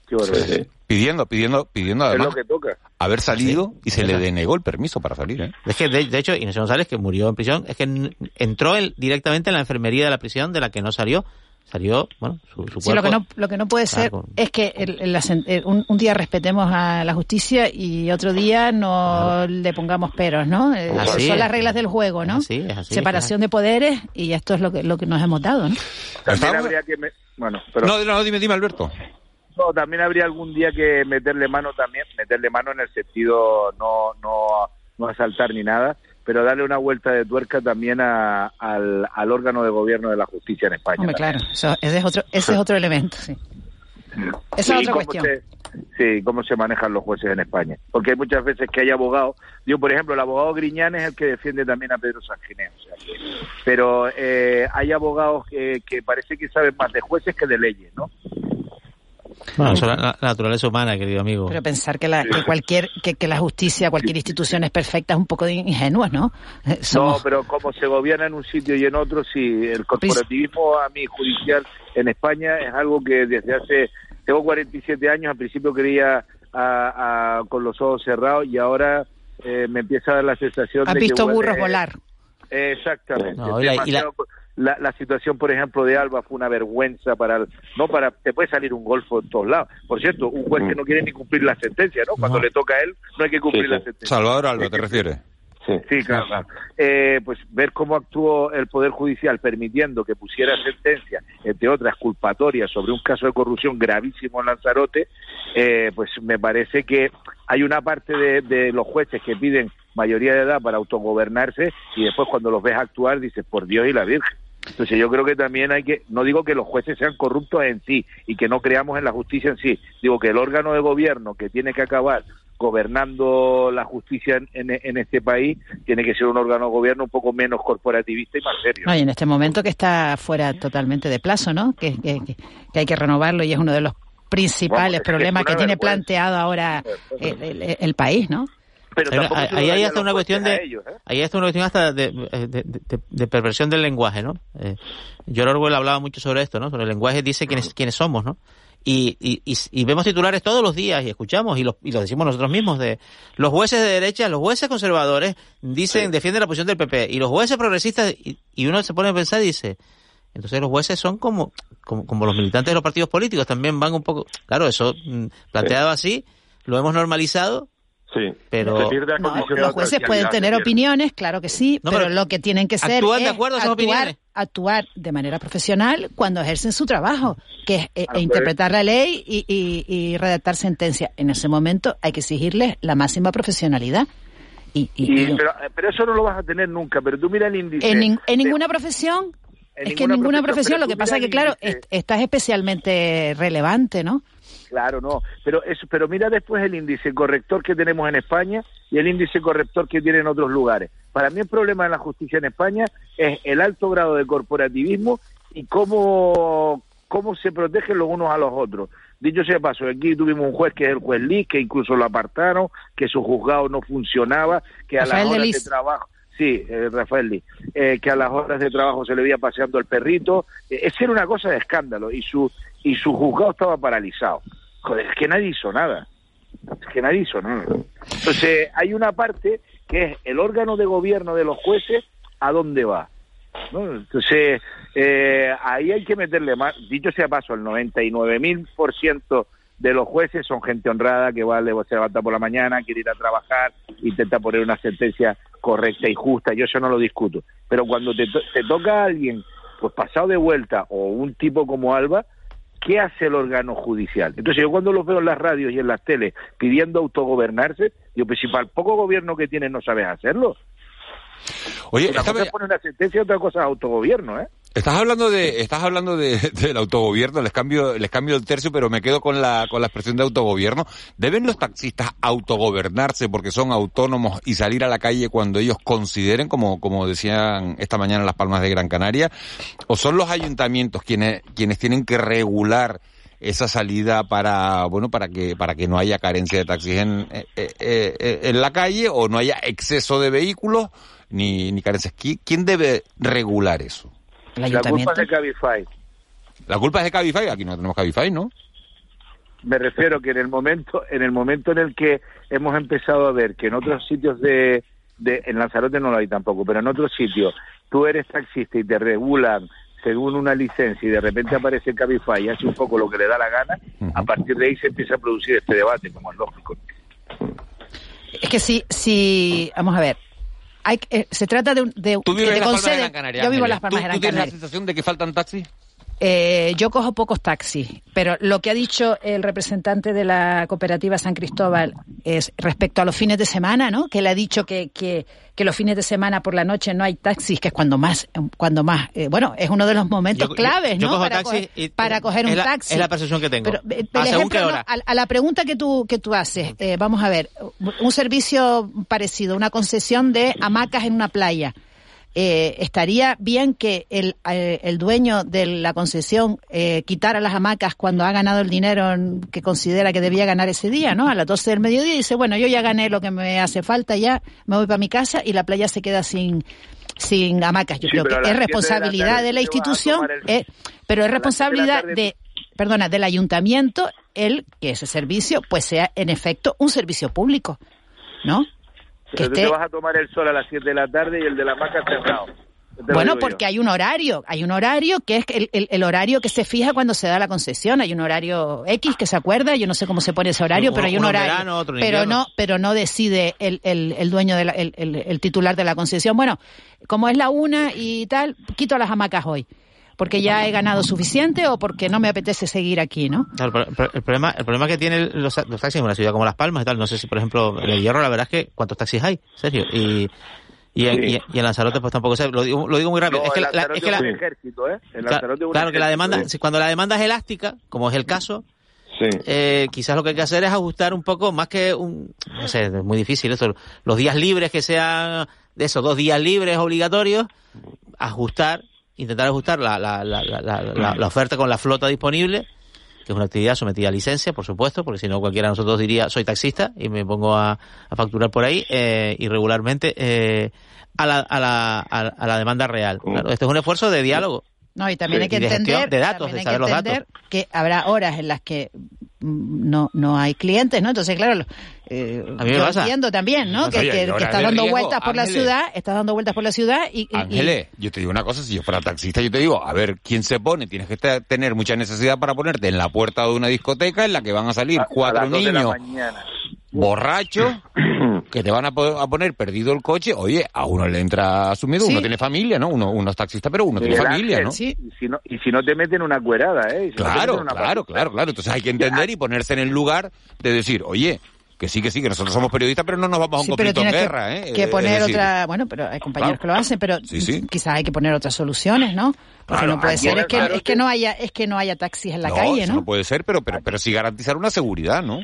Qué barbaridad. pidiendo, pidiendo, pidiendo Es además lo que toca. haber salido y se le denegó el permiso para salir, ¿eh? Es que, de, de hecho, Ignacio González, que murió en prisión, es que entró él directamente en la enfermería de la prisión de la que no salió. Salió, bueno, su, su Sí, lo que no lo que no puede ser es que el- el- el- un, un día respetemos a la justicia y otro día no le pongamos peros, ¿no? Eh, Así son es. las reglas del juego, ¿no? así, es así, Separación de poderes y esto es lo que lo que nos hemos dado, ¿no? También habría que... me- Bueno, pero... No, no, dime, dime, Alberto. No, también habría algún día que meterle mano también, meterle mano en el sentido no no no asaltar ni nada, pero darle una vuelta de tuerca también a- al, al órgano de gobierno de la justicia en España. Hombre, claro, eso- ese es otro ese es otro elemento, sí. Esa es otra cuestión. se- sí, cómo se manejan los jueces en España. Porque hay muchas veces que hay abogados. Yo, por ejemplo, el abogado Griñán es el que defiende también a Pedro Sanginés. o sea pero eh, hay abogados que, que parece que saben más de jueces que de leyes, ¿no? Bueno, eso es la, la naturaleza humana, querido amigo. Pero pensar que la que cualquier que, que la justicia, cualquier institución es perfecta es un poco de ingenuo, ¿no? Eh, No, pero como se gobierna en un sitio y en otro, sí, el corporativismo a mí judicial en España es algo que desde hace, tengo 47 años, al principio creía a- a- con los ojos cerrados y ahora eh, me empieza a dar la sensación ¿Has de que visto burros volar? Eh, Exactamente. No, y la- y la- Demasiado- la, la situación, por ejemplo, de Alba fue una vergüenza para... el- no para Te puede salir un golfo en todos lados. Por cierto, un juez que no quiere ni cumplir la sentencia, ¿no? Cuando le toca a él, no hay que cumplir la sentencia. Salvador Alba, ¿te refieres? Sí, claro. claro. Eh, pues ver cómo actuó el Poder Judicial permitiendo que pusiera sentencia, entre otras culpatorias, sobre un caso de corrupción gravísimo en Lanzarote, eh, pues me parece que hay una parte de, de los jueces que piden mayoría de edad para autogobernarse y después cuando los ves actuar dices, por Dios y la Virgen. Entonces yo creo que también hay que, no digo que los jueces sean corruptos en sí y que no creamos en la justicia en sí, digo que el órgano de gobierno que tiene que acabar gobernando la justicia en, en- en este país tiene que ser un órgano de gobierno un poco menos corporativista y más serio. No, y en este momento que está fuera totalmente de plazo, ¿no? Que, que- que- hay que renovarlo y es uno de los principales que problemas que tiene vergüenza. planteado ahora el, el- el país, ¿no? Pero tampoco se ahí los una cuestión de ellos, ¿eh? ahí hasta una cuestión hasta de, de- de- de- perversión del lenguaje no eh, George Orwell hablaba mucho sobre esto no sobre el lenguaje dice quiénes quiénes somos no y, y, y, vemos titulares todos los días y escuchamos y lo, y lo decimos nosotros mismos de los jueces de derecha los jueces conservadores dicen defienden la posición del PP y los jueces progresistas y, y uno se pone a pensar y dice entonces los jueces son como, como, como los militantes de los partidos políticos, también van un poco... Claro, eso mm, planteado así, lo hemos normalizado, Sí. pero... Se pierde la No, condición los jueces pueden tener opiniones, claro que sí, No, pero, pero lo que tienen que ser actúan de es acuerdo a sus actuar, opiniones. actuar de manera profesional cuando ejercen su trabajo, que es eh, Claro, interpretar la ley y, y- y redactar sentencia. En ese momento hay que exigirles la máxima profesionalidad. Y, y- Y- y- pero, pero eso no lo vas a tener nunca, pero tú mira el índice. en, nin- en de- ninguna profesión, en es que en ninguna profesión, pero lo que pasa es que, claro, el índice. est- esta es especialmente relevante, ¿no? Claro, no. Pero eso, pero mira después el índice corrector que tenemos en España y el índice corrector que tiene en otros lugares. Para mí el problema en la justicia en España es el alto grado de corporativismo y cómo, cómo se protegen los unos a los otros. Dicho sea de paso, aquí tuvimos un juez que es el juez Liz, que incluso lo apartaron, que su juzgado no funcionaba, que a Rafael las de horas de trabajo... Sí, eh, Rafael Liz, eh, que a las horas de trabajo se le veía paseando el perrito. Eh, esa era una cosa de escándalo y su, y su juzgado estaba paralizado. Joder, es que nadie hizo nada. Es que nadie hizo nada. Entonces, hay una parte que es el órgano de gobierno de los jueces, ¿a dónde va? ¿No? Entonces, eh, ahí hay que meterle más. Dicho sea paso, el 99.000% de los jueces son gente honrada que vale, se levanta por la mañana, quiere ir a trabajar, intenta poner una sentencia correcta y justa. Yo eso no lo discuto. Pero cuando te, to- te toca a alguien, pues pasado de vuelta, o un tipo como Alba, ¿qué hace el órgano judicial? Entonces yo cuando los veo en las radios y en las teles pidiendo autogobernarse, digo, pues si para el poco gobierno que tienes no sabes hacerlo. Oye, Una esta cosa es poner una sentencia otra cosa es autogobierno, ¿eh? Estás hablando de, estás hablando de, del autogobierno, les cambio, les cambio el tercio, pero me quedo con la, con la expresión de autogobierno. ¿Deben los taxistas autogobernarse porque son autónomos y salir a la calle cuando ellos consideren, como, como decían esta mañana Las Palmas de Gran Canaria? ¿O son los ayuntamientos quienes, quienes tienen que regular esa salida para, bueno, para que, para que no haya carencia de taxis en, eh, eh, eh, en la calle o no haya exceso de vehículos ni, ni carencias? ¿Qui- ¿Quién debe regular eso? La culpa es de Cabify. La culpa es de Cabify, aquí no tenemos Cabify, ¿no? Me refiero que en el momento, en el momento en el que hemos empezado a ver que en otros sitios de, de en Lanzarote no lo hay tampoco, pero en otros sitios tú eres taxista y te regulan según una licencia y de repente aparece Cabify y hace un poco lo que le da la gana, a partir de ahí se empieza a producir este debate, como es lógico. Es que si, si vamos a ver, hay, eh, se trata de, un- de Tú vives en Las Palmas de Gran Canaria. Yo vivo en. Las Palmas ¿Tú, de tú Gran tienes la Canaria. sensación de que faltan taxis? Eh, yo cojo pocos taxis, pero lo que ha dicho el representante de la cooperativa San Cristóbal es respecto a los fines de semana, ¿no? Que él ha dicho que, que, que los fines de semana por la noche no hay taxis, que es cuando más, cuando más, eh, bueno, es uno de los momentos Yo- claves, yo ¿no? para, taxi coger, y- para coger un la- taxi. es la percepción que tengo. Pero, eh, ¿A el ejemplo, no, a, a la pregunta que tú, que tú haces, eh, vamos a ver, un servicio parecido, una concesión de hamacas en una playa. Eh, estaría bien que el, eh, el dueño de la concesión eh, quitara las hamacas cuando ha ganado el dinero que considera que debía ganar ese día, ¿no? A las 12 del mediodía dice, bueno, yo ya gané lo que me hace falta, ya me voy para mi casa y la playa se queda sin sin hamacas. Yo Sí, creo que es siete de la responsabilidad tarde de la institución, el- eh, pero es responsabilidad tarde- de, perdona, del ayuntamiento el que ese servicio pues sea en efecto un servicio público, ¿no? Pero tú esté- te vas a tomar el sol a las 7 de la tarde y el de la maca cerrado. Bueno, yo. porque hay un horario, hay un horario que es el, el- el horario que se fija cuando se da la concesión, hay un horario X que se acuerda, yo no sé cómo se pone ese horario, Uno- pero hay un horario. verano, otro pero no, pero no decide el, el, el dueño de la- el, el- el titular de la concesión. Bueno, como es la una y tal, quito las hamacas hoy. Porque ya he ganado suficiente o porque no me apetece seguir aquí, ¿no? Claro, pero- pero el problema, el problema que tienen los, los taxis en una ciudad como Las Palmas y tal, no sé si, por ejemplo, en el Hierro, la verdad es que ¿cuántos taxis hay? Sergio. Y, y, en, y, y en Lanzarote, pues tampoco sé. Lo digo, lo digo muy rápido. No, es que el la, la- Lanzarote es que la- es un ejército, ¿eh? El Cla- Lanzarote es un claro que la ejército, demanda, ¿eh? si cuando la demanda es elástica, como es el caso, eh, quizás lo que hay que hacer es ajustar un poco, más que un, no sé, es muy difícil eso, los días libres que sean de esos dos días libres obligatorios, ajustar, intentar ajustar la, la, la, la, la- la- la oferta con la flota disponible, que es una actividad sometida a licencia, por supuesto, porque si no cualquiera de nosotros diría soy taxista y me pongo a, a facturar por ahí eh, irregularmente eh, a, la, a, la, a, la- a la demanda real. Claro, este es un esfuerzo de diálogo. No, y también hay que entender, de datos, también de hay saber que los entender que habrá horas en las que no no hay clientes, ¿no? Entonces, claro, lo- eh, A mí me yo pasa. entiendo también, ¿no? Que, que, estás dando riesgo, vueltas por la ciudad, estás dando vueltas por la ciudad y, y- Ángeles, yo te digo una cosa, si yo fuera taxista, yo te digo, a ver, ¿quién se pone? Tienes que te- tener mucha necesidad para ponerte en la puerta de una discoteca en la que van a salir A cuatro las dos de la niños borrachos que te van a, po- a poner perdido el coche. Oye, a uno le entra su miedo, Sí. uno tiene familia, ¿no? Uno, uno es taxista, pero uno tiene familia, Ángel, ¿no? Y si no, y si no te meten una cuerada, ¿eh? Si Claro, una claro, claro, claro. Entonces hay que entender y ponerse en el lugar de decir, oye, que sí, que sí, que nosotros somos periodistas, pero no nos vamos a un Sí, conflicto en guerra, que, ¿eh? que Eh, poner es decir, otra, bueno, pero hay compañeros Claro. que lo hacen, pero Sí, sí. quizás hay que poner otras soluciones, ¿no? Porque Claro, no puede ser es que es que no haya es que no haya taxis en la no, calle, ¿no? no puede ser, pero, pero, pero sí garantizar una seguridad, ¿no?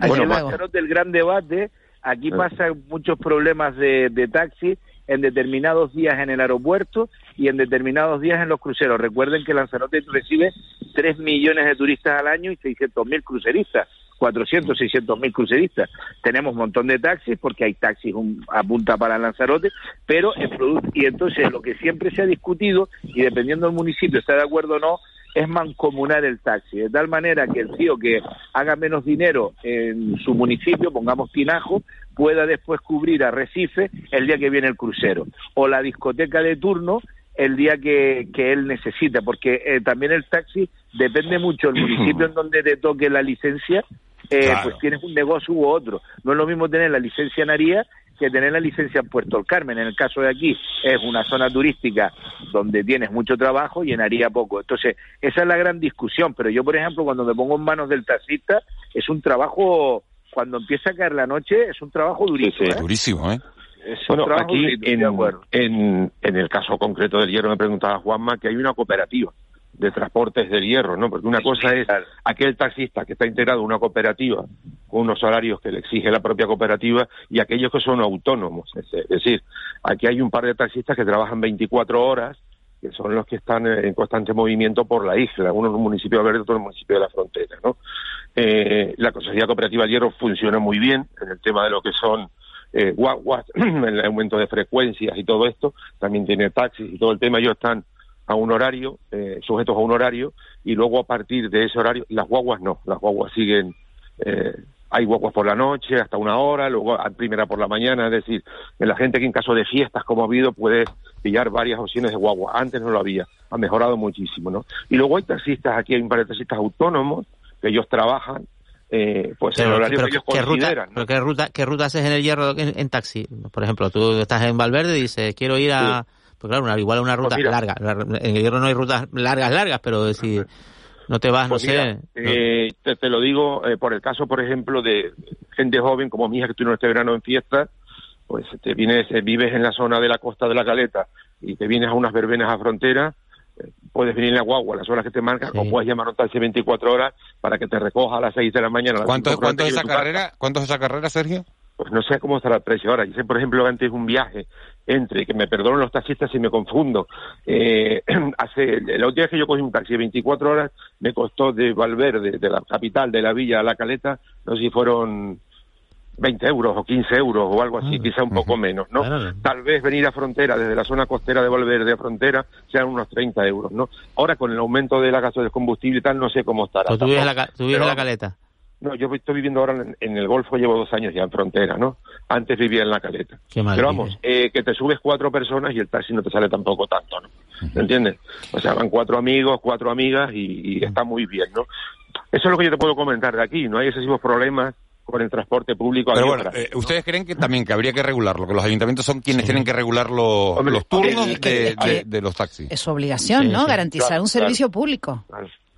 Bueno, luego. Lanzarote, el gran debate, aquí pasan muchos problemas de, de taxi en determinados días en el aeropuerto y en determinados días en los cruceros. Recuerden que Lanzarote recibe 3 millones de turistas al año y 600 mil cruceristas, 400, 600 mil cruceristas. Tenemos un montón de taxis porque hay taxis un- a punta para Lanzarote, pero el producto, y entonces lo que siempre se ha discutido, y dependiendo del municipio está de acuerdo o no, es mancomunar el taxi, de tal manera que el tío que haga menos dinero en su municipio, pongamos Tinajo, pueda después cubrir a Recife el día que viene el crucero, o la discoteca de turno el día que, que él necesita, porque eh, también el taxi depende mucho del municipio en donde te toque la licencia, eh, Claro. pues tienes un negocio u otro. No es lo mismo tener la licencia en Aría que tener la licencia en Puerto del Carmen. En el caso de aquí es una zona turística donde tienes mucho trabajo y en poco. Entonces, esa es la gran discusión. Pero yo, por ejemplo, cuando me pongo en manos del taxista, es un trabajo, cuando empieza a caer la noche, es un trabajo durísimo. ¿eh? Durísimo, ¿eh? Es un Bueno, trabajo aquí en, en, en el caso concreto del hierro me preguntaba Juanma que hay una cooperativa de transportes del hierro, ¿no? Porque una cosa es aquel taxista que está integrado en una cooperativa con unos horarios que le exige la propia cooperativa y aquellos que son autónomos. Es, decir, aquí hay un par de taxistas que trabajan 24 horas que son los que están en constante movimiento por la isla, uno en un municipio de Verde, otro en un municipio de la frontera, ¿no? Eh, la Consejería Cooperativa del Hierro funciona muy bien en el tema de lo que son eh, guaguas, el aumento de frecuencias y todo esto, también tiene taxis y todo el tema, ellos están a un horario, eh, sujetos a un horario, y luego a partir de ese horario, las guaguas no, las guaguas siguen, eh, hay guaguas por la noche hasta una hora, luego a primera por la mañana, es decir, en la gente que en caso de fiestas como ha habido puede pillar varias opciones de guagua, antes no lo había, ha mejorado muchísimo, ¿no? Y luego hay taxistas, aquí hay un par de taxistas autónomos, que ellos trabajan, eh, pues en el Pero, horario pero que ellos ¿qué, ruta, consideran, ¿no? pero ¿qué, ruta, ¿qué ruta haces en el hierro en, en taxi? Por ejemplo, tú estás en Valverde y dices, quiero ir a... Pues claro, una, igual una ruta Pues mira. larga. La- En el hierro no hay rutas largas, largas, pero decir, no te vas, Pues no mira, sé... no- eh, te, te lo digo eh, por el caso, por ejemplo, de gente joven como mi hija que estuvieron este verano en fiesta, pues te vienes, eh, vives en la zona de la costa de la Caleta y te vienes a unas verbenas a frontera, eh, puedes venir en la guagua a las horas que te marcan o puedes llamar a un taxi 24 horas para que te recoja a las 6 de la mañana. a las ¿Cuánto, cinco cuánto es de esa carrera? ¿Cuánto es esa carrera, Sergio? Pues no sé cómo estará el precio ahora. Yo sé, por ejemplo, antes un viaje entre, que me perdonen los taxistas si me confundo, eh, hace, la última vez que yo cogí un taxi de 24 horas me costó de Valverde, de la capital, de la villa a la Caleta, no sé si fueron 20 euros o 15 euros o algo así, quizá un poco menos, ¿no? Tal vez venir a frontera, desde la zona costera de Valverde a frontera, sean unos 30 euros, ¿no? Ahora con el aumento de la gasto del combustible y tal, no sé cómo estará. Pero tú vives tú Pero la caleta. No, yo estoy viviendo ahora en, en el Golfo, llevo dos años ya en frontera, ¿no? Antes vivía en la caleta. Qué mal Pero vamos, eh, que te subes cuatro personas y el taxi no te sale tampoco tanto, ¿no? ¿Me entiendes? O sea, van cuatro amigos, cuatro amigas y, y está muy bien, ¿no? Eso es lo que yo te puedo comentar de aquí. No hay excesivos problemas con el transporte público. Pero bueno, atrás. eh, ¿ustedes creen que también que habría que regularlo? Que los ayuntamientos son quienes tienen que regular lo- los turnos es que- de, es que- de- de los taxis. Es su obligación, Sí, ¿no? sí. Garantizar Claro, un claro. servicio público.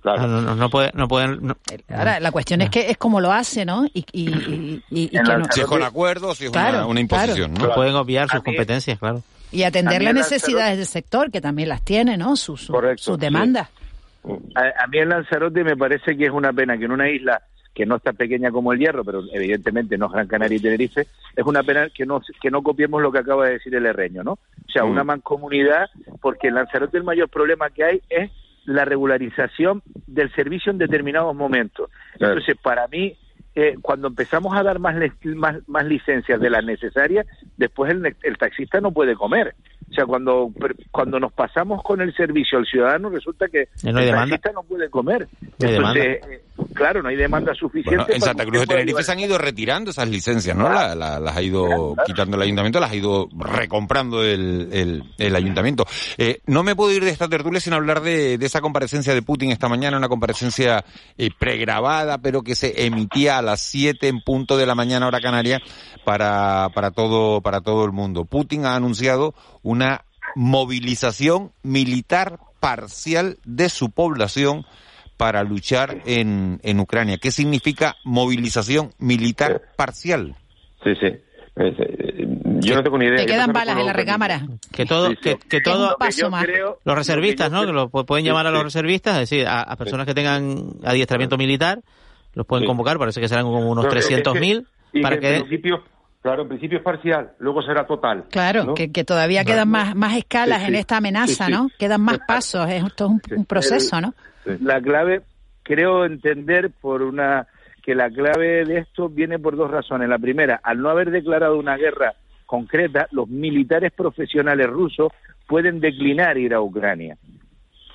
Ah, no, no, no puede- no pueden. no- Ahora, la cuestión es que es como lo hace, ¿no? Y, y, y- y- y que no- Si es con acuerdo, si es Claro, una, una imposición, no ¿no? pueden obviar sus competencias, claro. y atender las necesidades del sector, que también las tiene, ¿no? Sus, sí. demandas. A, a mí en Lanzarote me parece que es una pena que en una isla que no está pequeña como el Hierro, pero evidentemente no es Gran Canaria y Tenerife, es una pena que no, que no copiemos lo que acaba de decir el herreño, ¿no? O sea, una mancomunidad, porque en Lanzarote el mayor problema que hay es la regularización del servicio en determinados momentos. Entonces, para mí, eh, cuando empezamos a dar más, más, más licencias de las necesarias, después el, el taxista no puede comer. O sea, cuando, cuando nos pasamos con el servicio al ciudadano, resulta que Ya no el taxista no puede comer. No Entonces, eh, claro, no hay demanda suficiente. Bueno, en Santa Cruz de Tenerife se han ido retirando esas licencias, ¿no? La- la- las ha ido quitando el ayuntamiento, las ha ido recomprando el, el- el ayuntamiento. Eh, no me puedo ir de esta tertulia sin hablar de, de esa comparecencia de Putin esta mañana, una comparecencia eh, pregrabada, pero que se emitía a las 7 en punto de la mañana hora canaria para, para, todo, para todo el mundo. Putin ha anunciado una movilización militar parcial de su población para luchar en, en Ucrania. ¿Qué significa movilización militar parcial? Sí, sí. Eh, yo no tengo ni idea. Te quedan balas en la los recámara. Que todo, que, que todo, Un paso más. los reservistas, ¿no? Que lo pu- pueden Sí, llamar a los reservistas, es decir, a, a personas que tengan adiestramiento militar, los pueden convocar, parece que serán como unos No, es que- 300.000, y para que en principio, claro, en principio es parcial, luego será total. Claro, ¿no? que, que todavía quedan más, más escalas Sí, en sí. esta amenaza, Sí, sí. ¿no? Quedan más pasos, es esto es un, un proceso, ¿no? La clave, creo entender por una que la clave de esto viene por dos razones. La primera, al no haber declarado una guerra concreta, los militares profesionales rusos pueden declinar ir a Ucrania.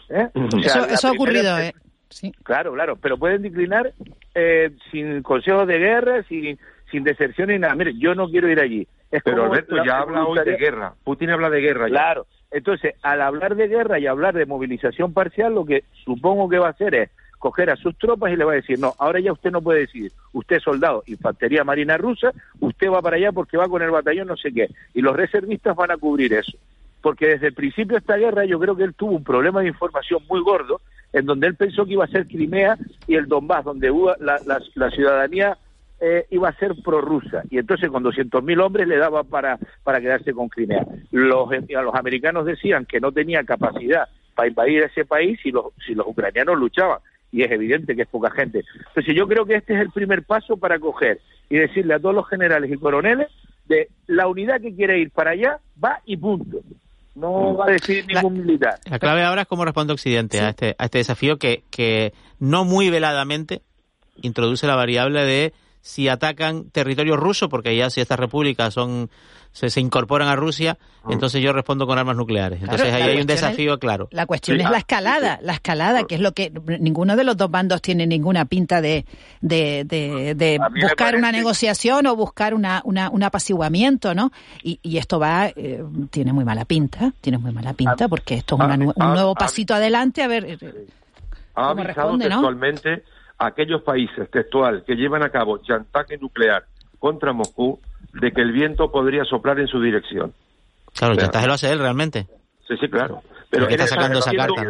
¿Eh? O sea, Eso, eso ha primera- ocurrido, ¿eh? Sí. Claro, claro, pero pueden declinar eh, sin consejos de guerra, sin, sin deserción ni nada. Mire, yo no quiero ir allí. Es Pero Alberto la- ya habla hoy de guerra. Putin habla de guerra. ya. Claro. Entonces, al hablar de guerra y hablar de movilización parcial, lo que supongo que va a hacer es coger a sus tropas y le va a decir, no, ahora ya usted no puede decidir. Usted es soldado, infantería marina rusa, usted va para allá porque va con el batallón no sé qué. Y los reservistas van a cubrir eso. Porque desde el principio de esta guerra yo creo que él tuvo un problema de información muy gordo, en donde él pensó que iba a ser Crimea y el Donbass, donde la- la ciudadanía eh, iba a ser prorrusa y entonces con 200.000 hombres le daba para, para quedarse con Crimea. Los, eh, a los americanos decían que no tenía capacidad para invadir ese país si los, si los ucranianos luchaban y es evidente que es poca gente. Entonces yo creo que este es el primer paso para coger y decirle a todos los generales y coroneles de la unidad que quiere ir para allá va y punto. No va a decir ningún militar. La clave ahora es cómo responde Occidente a, este, a este desafío que, que no muy veladamente introduce la variable de si atacan territorio ruso, porque ya si estas repúblicas son se, se incorporan a Rusia, entonces yo respondo con armas nucleares. Entonces Claro, ahí hay un es- desafío claro. La cuestión Sí. es la escalada, la escalada, que es lo que ninguno de los dos bandos tiene ninguna pinta de, de, de, buscar una negociación o buscar una, una, un apaciguamiento, ¿no? Y, y esto va, eh, tiene muy mala pinta, tiene muy mala pinta, porque esto es una nu- un ah, nuevo ah, pasito adelante, a ver, eh, Ha ¿Cómo avisado responde, no? textualmente a aquellos países textual que llevan a cabo chantaje nuclear contra Moscú de que el viento podría soplar en su dirección. Claro, el O sea, chantaje lo hace él realmente. Sí, sí, claro. Pero que él está sacando esa carta.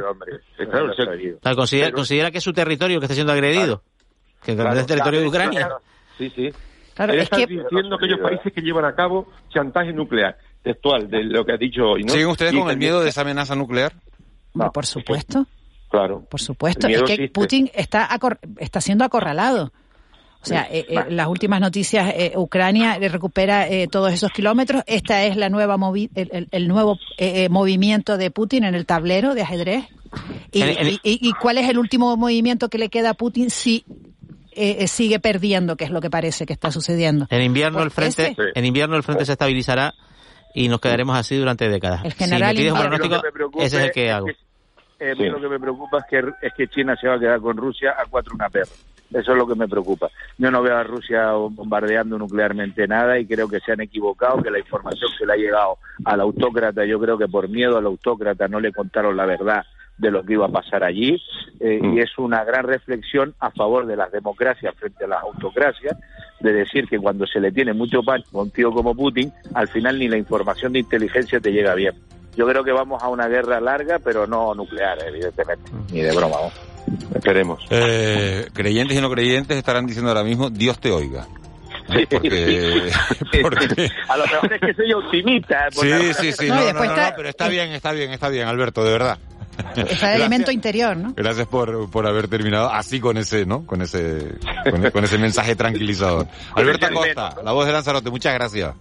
Eh, claro, se- O sea, considera, considera que es su territorio que está siendo agredido. Que en realidad es el territorio de Ucrania. Sí, sí. Claro, Él es está que- diciendo aquellos países que llevan a cabo chantaje nuclear, textual, de lo que ha dicho hoy, ¿no? ¿Siguen ustedes Y con el que- miedo de esa amenaza nuclear? hombre, por supuesto, Claro. por supuesto, El es que existe. Putin está, acor- está siendo acorralado. O sea, eh, eh, las últimas noticias, eh, Ucrania recupera eh, todos esos kilómetros. Esta es la nueva movi- el, el- el nuevo eh, movimiento de Putin en el tablero de ajedrez. Y, y- cuál es el último movimiento que le queda a Putin si sigue perdiendo, que es lo que parece que está sucediendo? En invierno el Pues frente, ese. en invierno el frente se estabilizará y nos quedaremos así durante décadas. El si general me pides un invierno. pronóstico, Lo que me preocupa ese es el que es hago. Eh, mí lo que me preocupa es que, es que China se va a quedar con Rusia a cuatro una perra. Eso es lo que me preocupa. Yo no veo a Rusia bombardeando nuclearmente nada y creo que se han equivocado, que la información que le ha llegado al autócrata, yo creo que por miedo al autócrata no le contaron la verdad de lo que iba a pasar allí eh, Mm. y es una gran reflexión a favor de las democracias frente a las autocracias de decir que cuando se le tiene mucho pan a un tío como Putin al final ni la información de inteligencia te llega bien yo creo que vamos a una guerra larga pero no nuclear evidentemente ni de broma vamos. Esperemos. Eh, creyentes y no creyentes estarán diciendo ahora mismo, Dios te oiga. Sí. Porque, porque- a lo mejor es que soy optimista Sí, sí, sí, No, no, no, no, no, pero está bien, está bien, está bien, Alberto, de verdad. Está el elemento interior, ¿no? Gracias por, por haber terminado así con ese, ¿no? Con ese, con, con ese mensaje tranquilizador. Alberto Acosta, la voz de Lanzarote, muchas gracias.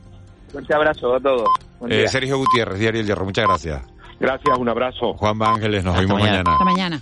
Fuerte abrazo a todos Eh. Sergio Gutiérrez, Diario El Hierro, muchas gracias. Gracias, un abrazo. Juan Ángeles, nos Hasta mañana. mañana. Hasta mañana.